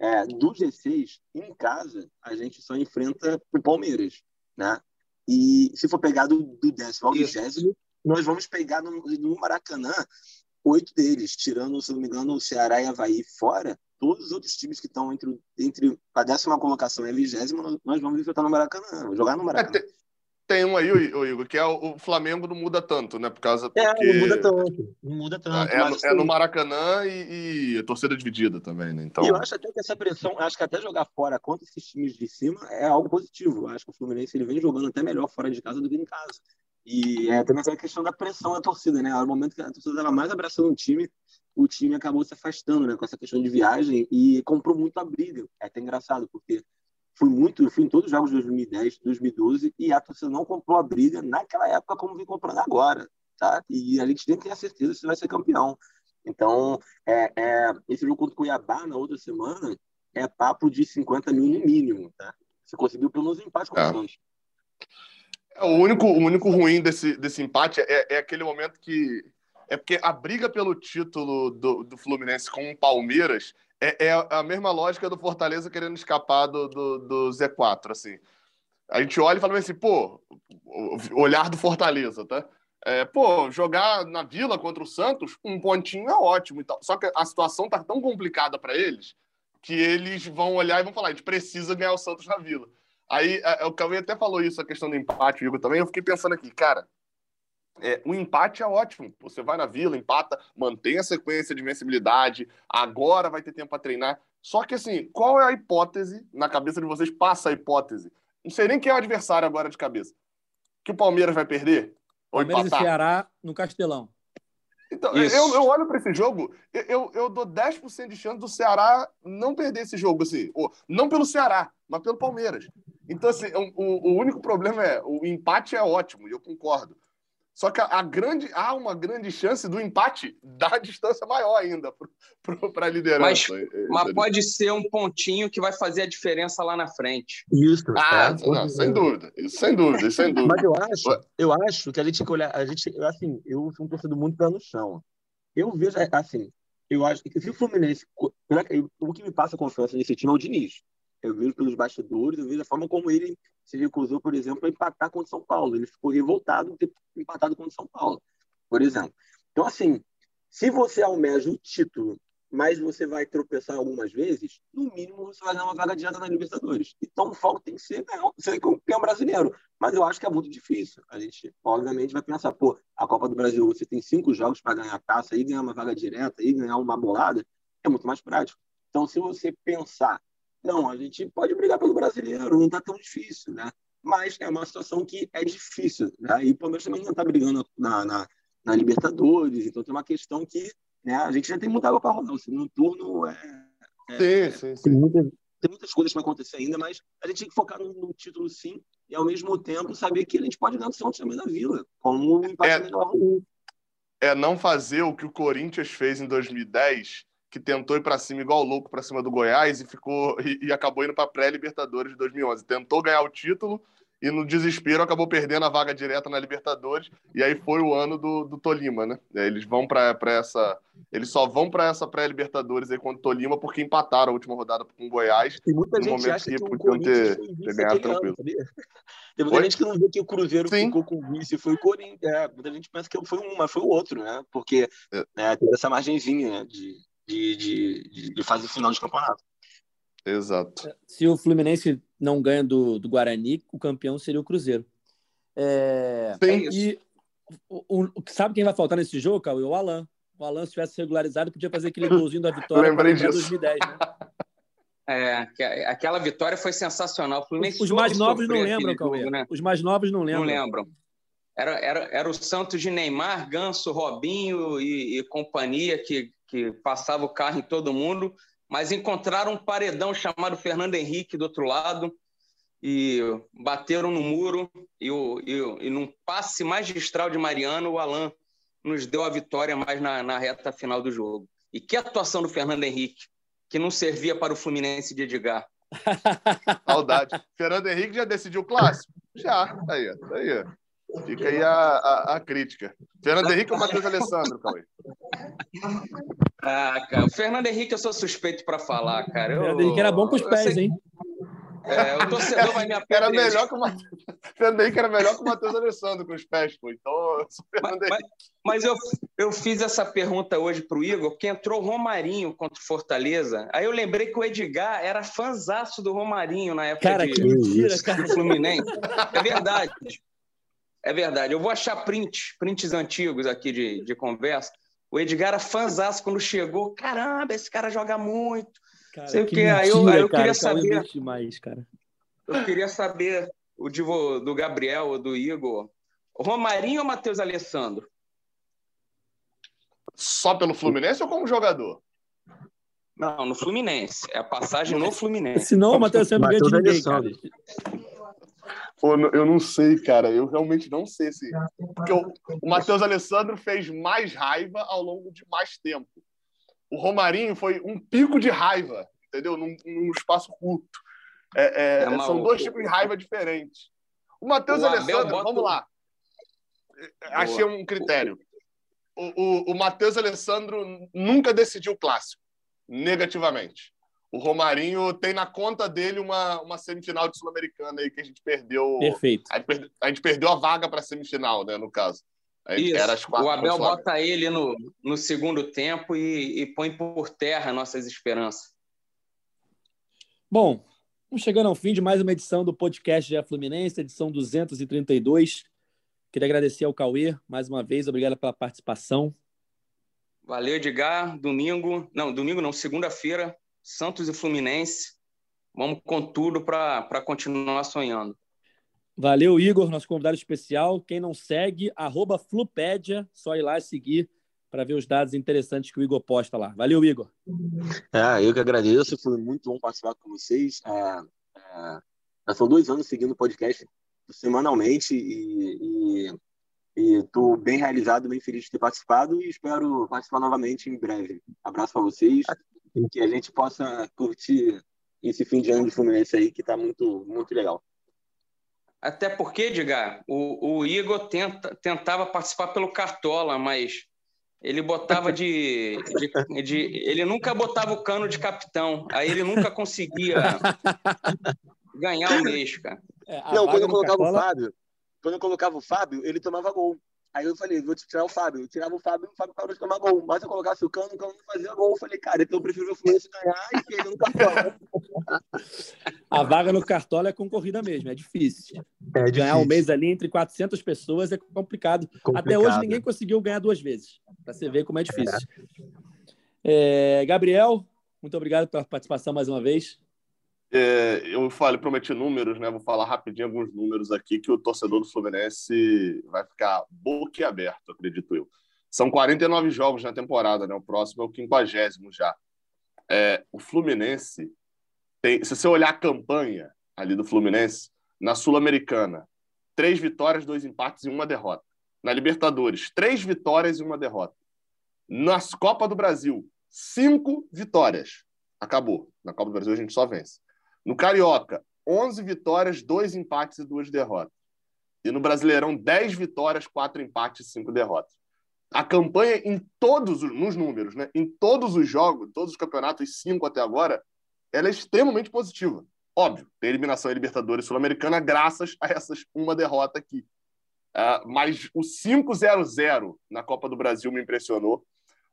é, do G6, em casa, a gente só enfrenta o Palmeiras, né? E se for pegar do, do décimo ao vigésimo, nós vamos pegar no, no Maracanã oito deles, tirando, se não me engano, o Ceará e Havaí fora, todos os outros times que estão entre, entre a décima colocação e a vigésima, nós vamos enfrentar no Maracanã, jogar no Maracanã. É, tem um aí, o Igor, que é o, o, Flamengo não muda tanto, né? Por causa porque... É, não muda tanto. Não muda tanto. É, é, é no Maracanã e, e, torcida dividida também, né? Então... E eu acho até que essa pressão, acho que até jogar fora contra esses times de cima é algo positivo. Eu acho que o Fluminense ele vem jogando até melhor fora de casa do que em casa. E é também essa questão da pressão da torcida, né? No momento que a torcida estava mais abraçando o time, o time acabou se afastando, né? Com essa questão de viagem e comprou muito a briga. É até engraçado, porque fui muito, eu fui em todos os jogos de 2010, 2012 e a torcida não comprou a briga naquela época como vem comprando agora, tá? E a gente tem que ter a certeza se vai ser campeão. Então, é, é, esse jogo contra o Cuiabá na outra semana é papo de 50 mil no mínimo, tá? Você conseguiu pelo menos um empate com é. o é, o único, o único ruim desse, desse empate é, é aquele momento que é porque a briga pelo título do, do Fluminense com o Palmeiras é, é, a mesma lógica do Fortaleza querendo escapar do, do, do Z4, assim. A gente olha e fala assim, pô, olhar do Fortaleza, tá? É, pô, jogar na Vila contra o Santos, um pontinho é ótimo. Só que a situação tá tão complicada para eles que eles vão olhar e vão falar: a gente precisa ganhar o Santos na Vila. Aí o Cauê até falou isso, a questão do empate, o Igor também. Eu fiquei pensando aqui, cara, é, o empate é ótimo. Você vai na vila, empata, mantém a sequência de vencibilidade, agora vai ter tempo para treinar. Só que, assim, qual é a hipótese, na cabeça de vocês, passa a hipótese? Não sei nem quem é o adversário agora de cabeça. Que o Palmeiras vai perder? Palmeiras e Ceará no Castelão. Então, eu, eu, olho para esse jogo, eu, eu dou 10% de chance do Ceará não perder esse jogo, assim. Não pelo Ceará, mas pelo Palmeiras. Então, assim, o, o único problema é o empate é ótimo, e eu concordo. Só que a, a, grande, há uma grande chance do empate dar distância maior ainda para a liderança. Mas, mas, pode ser um pontinho que vai fazer a diferença lá na frente. Isso. Ah, é, não, sem dúvida. Isso sem dúvida, isso sem dúvida. Mas eu acho, eu acho que a gente tem que olhar. A gente, assim, eu sou um torcedor muito pé no chão. Eu vejo, é, assim, eu acho que se o Fluminense. O que me passa confiança nesse time é o Diniz. Eu vejo pelos bastidores, eu vejo a forma como ele se recusou, por exemplo, a empatar contra o São Paulo. Ele ficou revoltado de ter empatado contra o São Paulo, por exemplo. Então, assim, se você almeja o título, mas você vai tropeçar algumas vezes, no mínimo você vai ganhar uma vaga direta na Libertadores. Então, o foco tem que ser ganhar, ser campeão brasileiro. Mas eu acho que é muito difícil. A gente, obviamente, vai pensar, pô, a Copa do Brasil, você tem cinco jogos para ganhar a taça, e ganhar uma vaga direta, e ganhar uma bolada, é muito mais prático. Então, se você pensar não, a gente pode brigar pelo brasileiro, não está tão difícil, né? Mas é uma situação que é difícil, né? E o Palmeiras também não está brigando na, na, na, Libertadores, então tem uma questão que né, a gente já tem muita água para rolar. O segundo turno é. é sim, sim, sim. Tem, muita, tem muitas coisas para acontecer ainda, mas a gente tem que focar no, no, título sim, e ao mesmo tempo saber que a gente pode ganhar do Santos também na Vila, como um empate é, melhor. É não fazer o que o Corinthians fez em 2010 que tentou ir para cima igual louco para cima do Goiás e ficou e, e acabou indo para pré-Libertadores de 2011. Tentou ganhar o título e no desespero acabou perdendo a vaga direta na Libertadores e aí foi o ano do, do Tolima, né? Eles vão para essa, eles só vão para essa pré-Libertadores aí contra o Tolima porque empataram a última rodada com o Goiás. Tem muita gente acha que, que podiam ter, ter ganhado tranquilo. Ano, Tem muita gente que não vê que o Cruzeiro Sim. ficou com o vice, foi o Corinthians. É, muita gente pensa que foi um, mas foi o outro, né? Porque é. né, teve essa margenzinha né, de de, de, de fase final de campeonato. Exato. Se o Fluminense não ganha do, do Guarani, o campeão seria o Cruzeiro. É, Sim. E o, o, sabe quem vai faltar nesse jogo, Cauê? O Alan. O Alan, se tivesse regularizado, podia fazer aquele golzinho da vitória Lembrei disso. 2010, né? É, aquela vitória foi sensacional. Os, os mais novos não lembram, Cauê. Né? Os mais novos não lembram. Não lembram. Era, era, era o Santos de Neymar, Ganso, Robinho e, e companhia que que passava o carro em todo mundo, mas encontraram um paredão chamado Fernando Henrique do outro lado e bateram no muro e, o, e, e num passe magistral de Mariano, o Alain nos deu a vitória mais na, na reta final do jogo. E que atuação do Fernando Henrique, que não servia para o Fluminense de Edgar. Saudade. Fernando Henrique já decidiu o clássico? Já. Aí, aí. Fica aí a, a, a crítica. Fernando Henrique ou Matheus Alessandro, Cauê? Ah, cara, o Fernando Henrique eu sou suspeito para falar, cara. O Fernando Henrique era bom com os pés, hein? É, o torcedor vai me apedrejar. Era melhor que o Matheus. Fernando Henrique era melhor que o Matheus Alessandro com os pés, pô. Então, mas, mas, mas, eu, eu fiz essa pergunta hoje pro Igor, porque entrou o Romarinho contra o Fortaleza. Aí eu lembrei que o Edgar era fanzaço do Romarinho na época cara, de, que mentira, cara. do Fluminense. É verdade. É verdade. Eu vou achar prints, prints antigos aqui de, de conversa. O Edgar era fãzaço quando chegou. Caramba, esse cara joga muito. Cara, Sei que o que. Mentira, aí eu, aí eu cara, queria saber. Demais, cara. Eu queria saber o de, do Gabriel ou do Igor. Romarinho ou Matheus Alessandro? Só pelo Fluminense ou como jogador? Não, no Fluminense. É a passagem no Fluminense. Senão o Matheus Alessandro ganha de ninguém, cara. Pô, eu não sei, cara. Eu realmente não sei se. Porque o, o Matheus Alessandro fez mais raiva ao longo de mais tempo. O Romarinho foi um pico de raiva, entendeu? Num, num espaço curto. É, é, é são dois tipos de raiva diferentes. O Matheus Alessandro, bota... vamos lá. Achei um critério. O, o, o Matheus Alessandro nunca decidiu o clássico, negativamente. O Romarinho tem na conta dele uma, uma semifinal de Sul-Americana aí que a gente perdeu. Perfeito. A gente, perdeu, a gente perdeu a vaga para a semifinal, né, no caso. Isso. o Abel bota ele no, no segundo tempo e, e põe por terra nossas esperanças. Bom, vamos chegando ao fim de mais uma edição do podcast de Fluminense, edição 232. Queria agradecer ao Cauê mais uma vez, obrigado pela participação. Valeu, Edgar. Domingo, não, domingo não, segunda-feira, Santos e Fluminense. Vamos com tudo para continuar sonhando. Valeu, Igor, nosso convidado especial. Quem não segue, arroba Flupédia, só ir lá e seguir. para ver os dados interessantes que o Igor posta lá. Valeu, Igor. É, eu que agradeço, foi muito bom participar com vocês. É, é, já são dois anos seguindo o podcast semanalmente e estou bem realizado, bem feliz de ter participado e espero participar novamente em breve. Abraço para vocês e que a gente possa curtir esse fim de ano de Fluminense aí que está muito, muito legal. Até porque, Edgar, o, o Igor tenta, tentava participar pelo Cartola, mas ele botava de, de, de, Ele nunca botava o cano de capitão. Aí ele nunca conseguia ganhar o mês, cara. É, não, quando eu colocava Cartola... o Fábio, quando eu colocava o Fábio, ele tomava gol. Aí eu falei, vou tirar o Fábio. Eu tirava o Fábio e o Fábio parou de tomar gol. Mas eu colocasse o Cano, o Cano não fazia gol. Eu falei, cara, então eu prefiro o Fluminense ganhar e perder no Cartola. A vaga no Cartola é concorrida mesmo, é difícil. É difícil. Ganhar um mês ali entre 400 pessoas é complicado. complicado. Até hoje ninguém conseguiu ganhar duas vezes. Para você ver como é difícil. É. É, Gabriel, muito obrigado pela participação mais uma vez. É, eu falei, prometi números, né? Vou falar rapidinho alguns números aqui que o torcedor do Fluminense vai ficar boquiaberto, acredito eu. São 49 jogos na temporada, né? O próximo é o 50 já. É, o Fluminense tem, se você olhar a campanha ali do Fluminense, na Sul-Americana, três vitórias, dois empates e uma derrota. Na Libertadores, três vitórias e uma derrota. Nas Copa do Brasil, cinco vitórias. Acabou. Na Copa do Brasil a gente só vence. No Carioca, 11 vitórias, 2 empates e 2 derrotas. E no Brasileirão, 10 vitórias, 4 empates e 5 derrotas. A campanha em todos os nos números, né? Em todos os jogos, todos os campeonatos, cinco até agora, ela é extremamente positiva. Óbvio, tem eliminação em Libertadores Sul-Americana graças a essas uma derrota aqui. Uh, mas o 5-0-0 na Copa do Brasil me impressionou.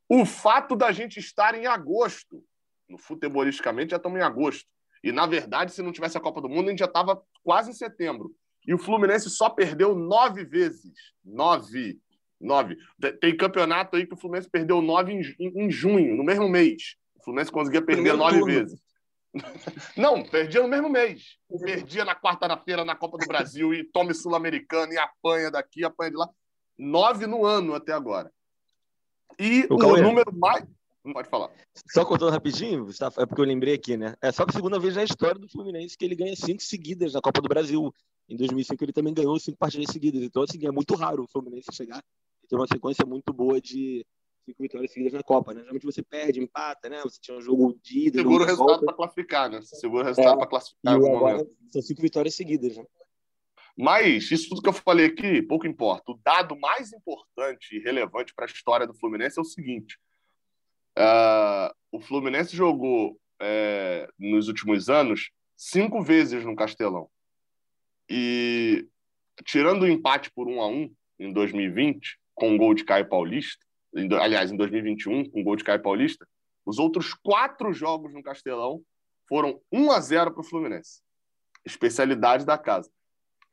O fato da gente estar em agosto, no futebolisticamente já estamos em agosto, e, na verdade, se não tivesse a Copa do Mundo, a gente já estava quase em setembro. E o Fluminense só perdeu nove vezes. Nove. Nove. Tem campeonato aí que o Fluminense perdeu nove em, em junho, no mesmo mês. O Fluminense conseguia perder nove turno. vezes. Não, perdia no mesmo mês. Perdia na quarta-feira na Copa do Brasil e tome Sul-Americana e apanha daqui, apanha de lá. Nove no ano até agora. E o, o número mais. Pode falar. Só contando rapidinho, é porque eu lembrei aqui, né? É só a segunda vez na história do Fluminense que ele ganha cinco seguidas na Copa do Brasil. Em 2005 ele também ganhou cinco partidas seguidas. Então, assim, é muito raro o Fluminense chegar e ter uma sequência muito boa de cinco vitórias seguidas na Copa, né? Geralmente você perde, empata, né? Você tinha um jogo de ida. Segura o resultado para classificar, né? Segura o resultado é, para classificar. E agora são cinco vitórias seguidas, né? Mas isso tudo que eu falei aqui, pouco importa. O dado mais importante e relevante para a história do Fluminense é o seguinte: Uh, o Fluminense jogou é, nos últimos anos cinco vezes no Castelão. E tirando o empate por um a um em 2020, com o gol de Caio Paulista, em, aliás, em 2021, com o gol de Caio Paulista, os outros quatro jogos no Castelão foram 1 a 0 para o Fluminense. Especialidade da casa.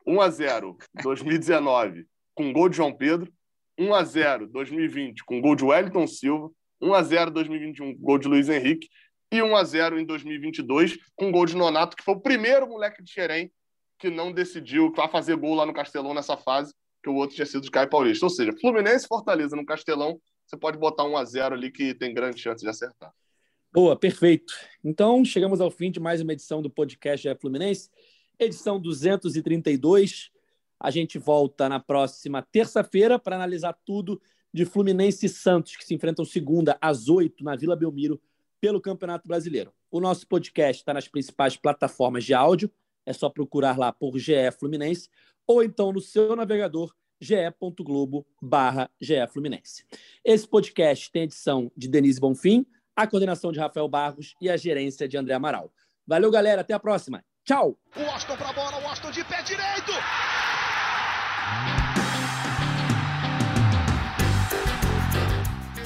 1 a 0 2019 com gol de João Pedro, 1 a 0 2020 com gol de Wellington Silva, 1x0 em 2021, gol de Luiz Henrique, e 1x0 em 2022, com gol de Nonato, que foi o primeiro moleque de Xerém que não decidiu para fazer gol lá no Castelão nessa fase, que o outro tinha sido de Caio Paulista. Ou seja, Fluminense Fortaleza no Castelão, você pode botar 1x0 ali que tem grande chance de acertar. Boa, perfeito. Então, chegamos ao fim de mais uma edição do podcast é Fluminense, edição 232. A gente volta na próxima terça-feira para analisar tudo de Fluminense e Santos, que se enfrentam segunda às oito na Vila Belmiro pelo Campeonato Brasileiro. O nosso podcast está nas principais plataformas de áudio, é só procurar lá por GE Fluminense, ou então no seu navegador ge.globo barra Fluminense. Esse podcast tem edição de Denise Bonfim, a coordenação de Rafael Barros e a gerência de André Amaral. Valeu, galera. Até a próxima. Tchau! O Austin para a bola, o Austin de pé direito!